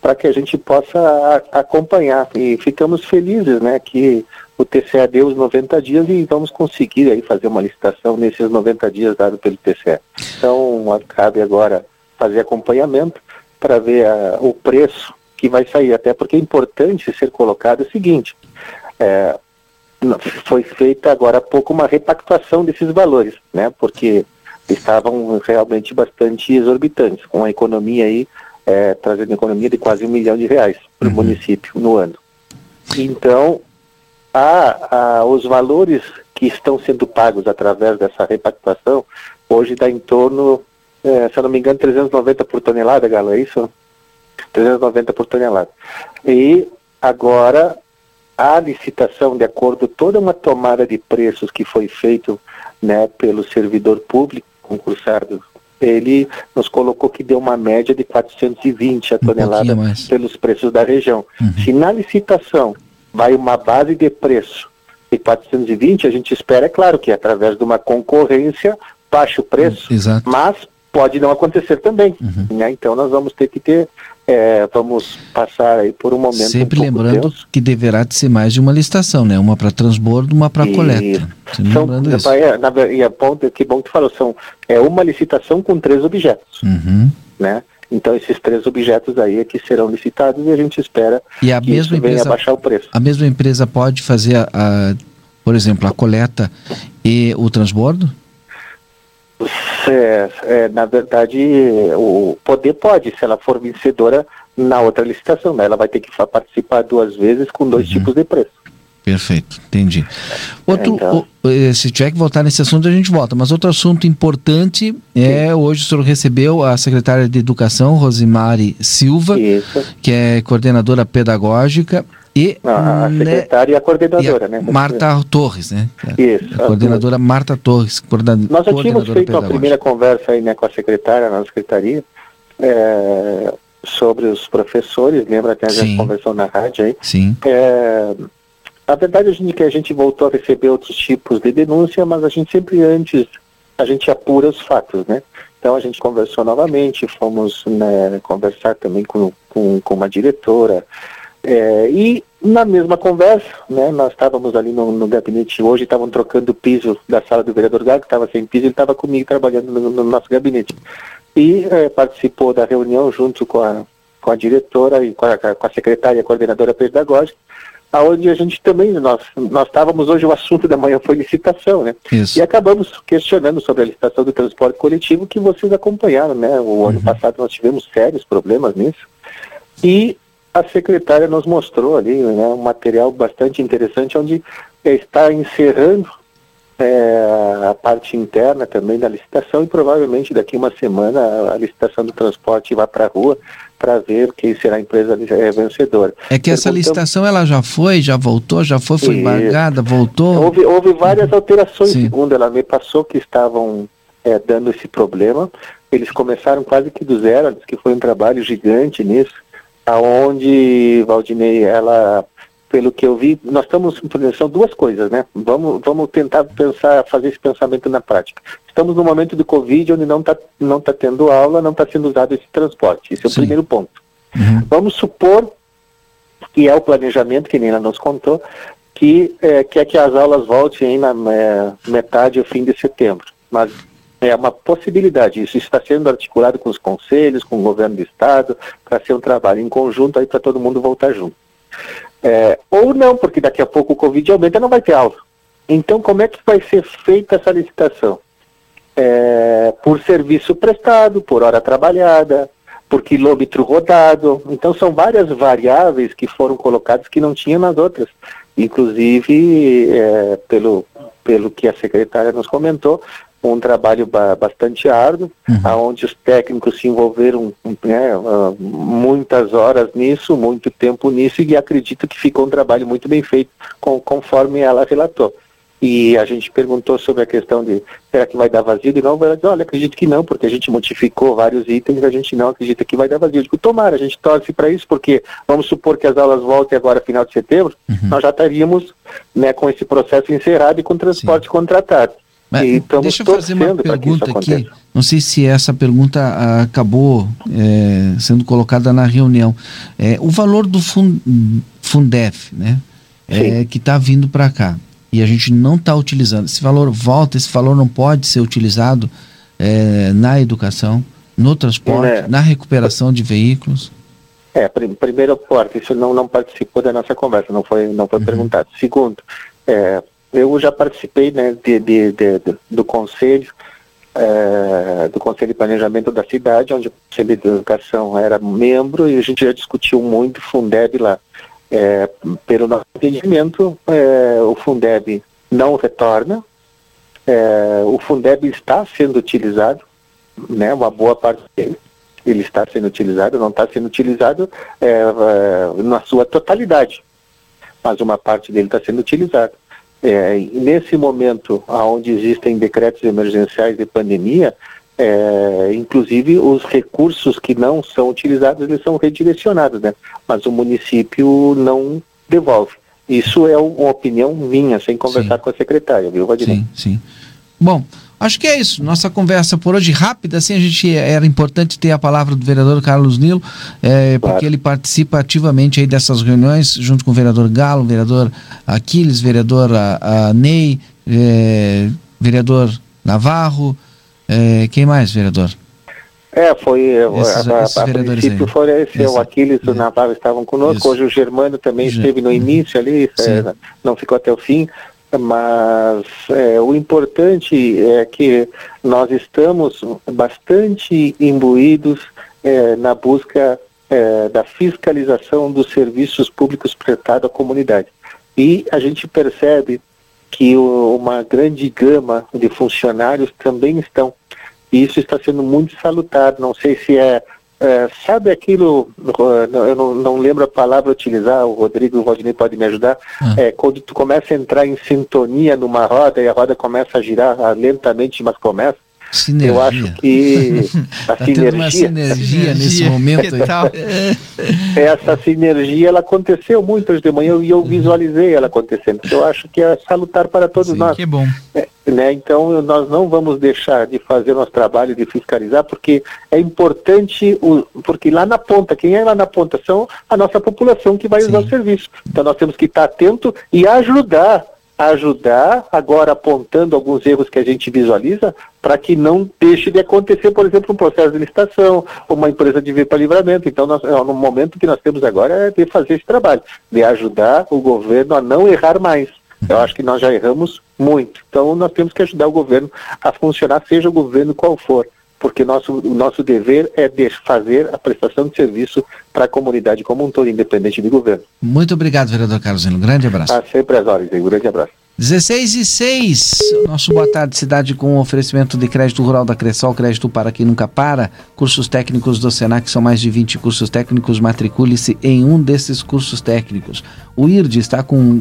para que a gente possa a, acompanhar. E ficamos felizes né, que o TCE deu os 90 dias e vamos conseguir aí fazer uma licitação nesses 90 dias dado pelo TCE. Então, cabe agora fazer acompanhamento para ver a, o preço que vai sair, até porque é importante ser colocado o seguinte, é, foi feita agora há pouco uma repactuação desses valores, né, porque estavam realmente bastante exorbitantes, com a economia aí, é, trazendo economia de quase um milhão de reais para o uhum. município no ano. Então, a, a, os valores que estão sendo pagos através dessa repactuação, hoje dá em torno, é, se eu não me engano, 390 por tonelada, Galo, é isso? 390 por tonelada. E agora a licitação, de acordo com toda uma tomada de preços que foi feito né, pelo servidor público concursado, ele nos colocou que deu uma média de 420 a tonelada um pelos preços da região. Uhum. Se na licitação vai uma base de preço de 420, a gente espera, é claro, que através de uma concorrência baixe o preço, Exato. mas pode não acontecer também. Uhum. Né? Então nós vamos ter que ter, é, vamos passar aí por um momento Sempre um lembrando tenso. que deverá de ser mais de uma licitação, né? Uma para transbordo, uma para coleta. São, lembrando isso. é, na, e é bom, que bom que tu falou, são, é uma licitação com três objetos, Uhum. né? Então esses três objetos aí é que serão licitados e a gente espera E a que mesma isso venha empresa, baixar o preço. a mesma empresa pode fazer, a, a- por exemplo, a coleta e o transbordo? É, é, na verdade, o poder pode, se ela for vencedora na outra licitação, né? Ela vai ter que participar duas vezes com dois tipos de preço. Perfeito, entendi. Outro, Então. o- eh, se tiver que voltar nesse assunto, a gente volta. Mas outro assunto importante é hoje o senhor recebeu a secretária de Educação, Rosimari Silva, que é coordenadora pedagógica, e A, a né, secretária e a coordenadora, né? Marta Torres, né? Isso. A coordenadora Marta Torres, coordena- Nós já tínhamos coordenadora feito pedagógica. primeira conversa aí né, com a secretária na secretaria é, sobre os professores, lembra que a gente conversou na rádio aí? Sim. É, a verdade é que a gente voltou a receber outros tipos de denúncia, mas a gente sempre antes, a gente apura os fatos, né? Então a gente conversou novamente, fomos né, conversar também com, com, com uma diretora, é, e na mesma conversa, né, nós estávamos ali no, no gabinete hoje, estavam trocando o piso da sala do vereador Gago, que estava sem piso, ele estava comigo trabalhando no, no nosso gabinete. E é, participou da reunião junto com a, com a diretora e com a, com a secretária e a coordenadora pedagógica, aonde a gente também, nós, nós estávamos hoje, o assunto da manhã foi licitação, né? Isso. E acabamos questionando sobre a licitação do transporte coletivo que vocês acompanharam, né? O ano passado nós tivemos sérios problemas nisso. E a secretária nos mostrou ali né, um material bastante interessante onde está encerrando é, a parte interna também da licitação e provavelmente daqui uma semana a licitação do transporte vai para a rua para ver quem será a empresa é, vencedora. É que essa licitação ela já foi, já voltou, já foi, foi embargada, voltou? Houve, houve várias alterações, Sim. segundo ela me passou, que estavam é, dando esse problema. Eles começaram quase que do zero, que foi um trabalho gigante nisso, aonde, Valdinei, ela pelo que eu vi, nós estamos são duas coisas, né? Vamos, vamos tentar pensar, fazer esse pensamento na prática. Estamos no momento do Covid onde não está não tá tendo aula, não está sendo usado esse transporte. Esse é o Sim. primeiro ponto. Uhum. Vamos supor que é o planejamento que Nina nos contou, que é, quer que as aulas voltem na é, metade ou fim de setembro. Mas é uma possibilidade. Isso está sendo articulado com os conselhos, com o governo do estado, para ser um trabalho em conjunto aí para todo mundo voltar junto. É, ou não, porque daqui a pouco o Covid aumenta não vai ter aula. Então, como é que vai ser feita essa licitação? É, por serviço prestado, por hora trabalhada, por quilômetro rodado. Então, são várias variáveis que foram colocadas que não tinha nas outras. Inclusive, é, pelo, pelo que a secretária nos comentou, um trabalho ba bastante árduo, uhum. onde os técnicos se envolveram né, uh, muitas horas nisso, muito tempo nisso, e acredito que ficou um trabalho muito bem feito, conforme ela relatou. E a gente perguntou sobre a questão de será que vai dar vazio? E não, ela disse, olha, acredito que não, porque a gente modificou vários itens, a gente não acredita que vai dar vazio. Eu digo, tomara, a gente torce para isso, porque vamos supor que as aulas voltem agora final de setembro, uhum. nós já estaríamos né, com esse processo encerrado e com transporte Sim. contratado. Mas deixa eu fazer uma pergunta aqui. Não sei se essa pergunta ah, acabou é, sendo colocada na reunião. É, o valor do Fundef, né? É, que está vindo para cá e a gente não está utilizando. Esse valor volta, esse valor não pode ser utilizado é, na educação, no transporte, é. na recuperação de veículos. É, prim primeiro porta, isso não, não participou da nossa conversa, não foi, não foi uhum. perguntado. Segundo, é, eu já participei né, de, de, de, do conselho, é, do Conselho de Planejamento da cidade, onde o Conselho de Educação era membro e a gente já discutiu muito Fundeb lá. É, pelo nosso entendimento, é, o Fundeb não retorna, o Fundeb está sendo utilizado, né, uma boa parte dele, ele está sendo utilizado, não está sendo utilizado na sua totalidade, mas uma parte dele está sendo utilizado. É, nesse momento, onde existem decretos emergenciais de pandemia, é, inclusive os recursos que não são utilizados, eles são redirecionados, né? Mas o município não devolve. Isso é uma opinião minha, sem conversar sim. com a secretária, viu, Vladimir? Sim, sim. Bom, Acho que é isso. Nossa conversa por hoje rápida, assim, a gente era importante ter a palavra do vereador Carlos Nilo, é, claro. porque ele participa ativamente aí dessas reuniões, junto com o vereador Galo, vereador Aquiles, vereador a, a Ney, é, vereador Navarro, é, quem mais, vereador? É, foi esses, a, a, esses a princípio aí. esse, esse, o Aquiles e o Navarro estavam conosco, isso. hoje o Germano também esteve no início ali, é, não ficou até o fim, mas é, o importante é que nós estamos bastante imbuídos é, na busca é, da fiscalização dos serviços públicos prestados à comunidade. E a gente percebe que o, uma grande gama de funcionários também estão. E isso está sendo muito salutar. Não sei se é é, sabe aquilo, eu não, não, lembro a palavra utilizar, o Rodrigo e o Rodney podem me ajudar, ah. é, quando tu começa a entrar em sintonia numa roda e a roda começa a girar lentamente, mas começa, Sinergia. Eu acho que a tá sinergia, uma sinergia nesse momento. Essa sinergia ela aconteceu muito hoje de manhã e eu uhum. visualizei ela acontecendo. Eu acho que é salutar para todos Sim, nós. Que bom. É, né? Então nós não vamos deixar de fazer nosso trabalho de fiscalizar, porque é importante, o, porque lá na ponta, quem é lá na ponta são a nossa população que vai Sim. usar o serviço. Então nós temos que estar atento e ajudar ajudar, agora apontando alguns erros que a gente visualiza, para que não deixe de acontecer, por exemplo, um processo de licitação, uma empresa de vir para livramento. Então, nós, é, no momento que nós temos agora é de fazer esse trabalho, de ajudar o governo a não errar mais. Eu acho que nós já erramos muito. Então, nós temos que ajudar o governo a funcionar, seja o governo qual for porque nosso, o nosso dever é de fazer a prestação de serviço para a comunidade como um todo, independente de governo. Muito obrigado, vereador Carlos Um grande abraço. Ah, sempre às horas, um grande abraço. 16 e 6, nosso Boa Tarde Cidade com oferecimento de crédito rural da Cressol, crédito para quem nunca para, cursos técnicos do Senac, são mais de 20 cursos técnicos, matricule-se em um desses cursos técnicos. O IRD está com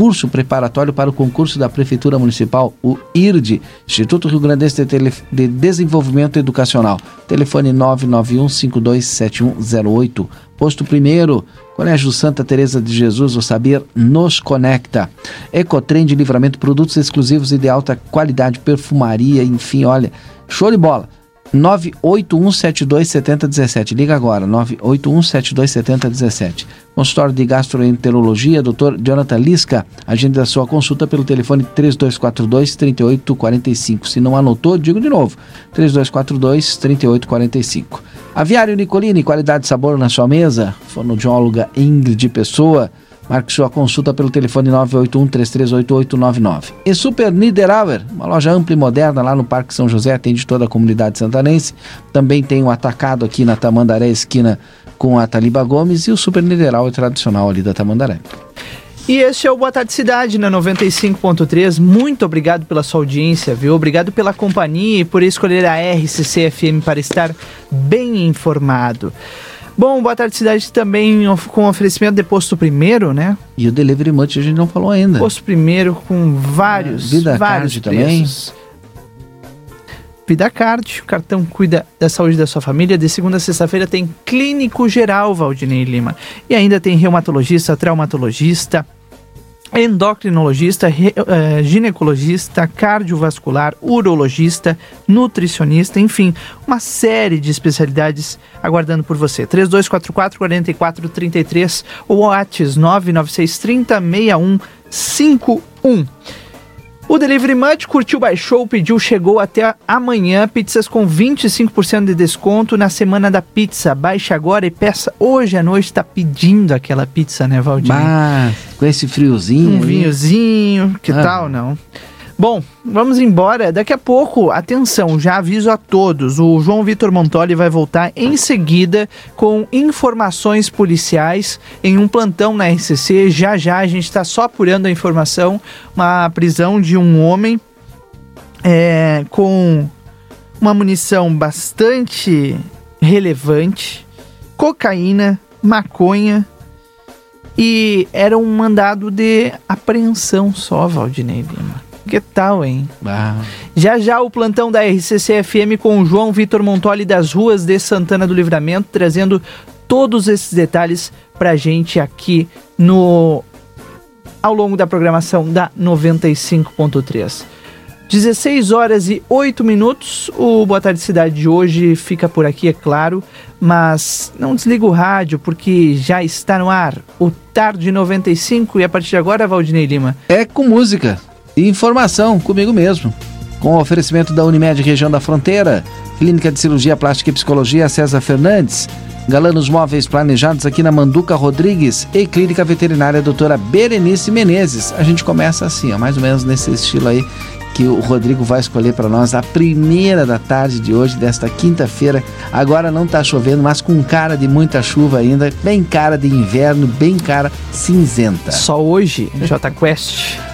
curso preparatório para o concurso da Prefeitura Municipal, o IRD, Instituto Rio Grandense de, de Desenvolvimento Educacional. Telefone 991 527108. Posto primeiro, Colégio Santa Teresa de Jesus, o saber nos conecta. Ecotrem de livramento, produtos exclusivos e de alta qualidade, perfumaria, enfim, olha, show de bola. 981727017. Liga agora, 981727017. Consultório de Gastroenterologia, Dr. Jonathan Lisca. Agenda a sua consulta pelo telefone 3242-3845. Se não anotou, digo de novo, 3242-3845. Aviário Nicolini, qualidade e sabor na sua mesa. Fonoaudióloga Ingrid Pessoa. Marque sua consulta pelo telefone 981-338899. E Super Niederauer, uma loja ampla e moderna lá no Parque São José, atende toda a comunidade santanense. Também tem um atacado aqui na Tamandaré, esquina com a Taliba Gomes, e o Super Niederauer tradicional ali da Tamandaré. E este é o Boa Tarde Cidade na 95.3. Muito obrigado pela sua audiência, viu? Obrigado pela companhia e por escolher a RCC FM para estar bem informado. Bom, Boa Tarde Cidade também com oferecimento de Posto Primeiro, né? E o Delivery Munch a gente não falou ainda. Posto Primeiro com vários, É, Vida vários Card também. preços. Vida Card, o cartão cuida da saúde da sua família. De segunda a sexta-feira tem Clínico Geral, Valdinei Lima. E ainda tem reumatologista, traumatologista, endocrinologista, eh, ginecologista, cardiovascular, urologista, nutricionista, enfim, uma série de especialidades aguardando por você. 3244-4433 ou Whats 996306151. O Delivery Munch curtiu, baixou, pediu, chegou até amanhã. Pizzas com 25% de desconto na semana da pizza. Baixe agora e peça hoje à noite. Tá pedindo aquela pizza, né, Valdir? Bah, com esse friozinho. Um vinhozinho, que Ah. tal, não? Bom, vamos embora. Daqui a pouco, atenção, já aviso a todos. O João Vitor Montoli vai voltar em seguida com informações policiais em um plantão na RCC. Já já a gente está só apurando a informação. Uma prisão de um homem é, com uma munição bastante relevante, cocaína, maconha e era um mandado de apreensão só, Valdinei Lima. Que tal, hein? Já já o plantão da RCC FM com o João Vitor Montoli das ruas de Santana do Livramento, trazendo todos esses detalhes pra gente aqui no ao longo da programação da 95.3. 16 horas e 8 minutos. O Boa Tarde Cidade de hoje fica por aqui, é claro, mas não desliga o rádio porque já está no ar o Tarde 95 e a partir de agora, Valdinei Lima. É com música e informação comigo mesmo. Com o oferecimento da Unimed Região da Fronteira, Clínica de Cirurgia Plástica e Psicologia César Fernandes, Galanos Móveis Planejados aqui na Manduca Rodrigues e Clínica Veterinária Doutora Berenice Menezes. A gente começa assim, ó, mais ou menos nesse estilo aí que o Rodrigo vai escolher para nós a primeira da tarde de hoje, desta quinta-feira. Agora não tá chovendo, mas com cara de muita chuva ainda, bem cara de inverno, bem cara cinzenta. Só hoje, J Quest.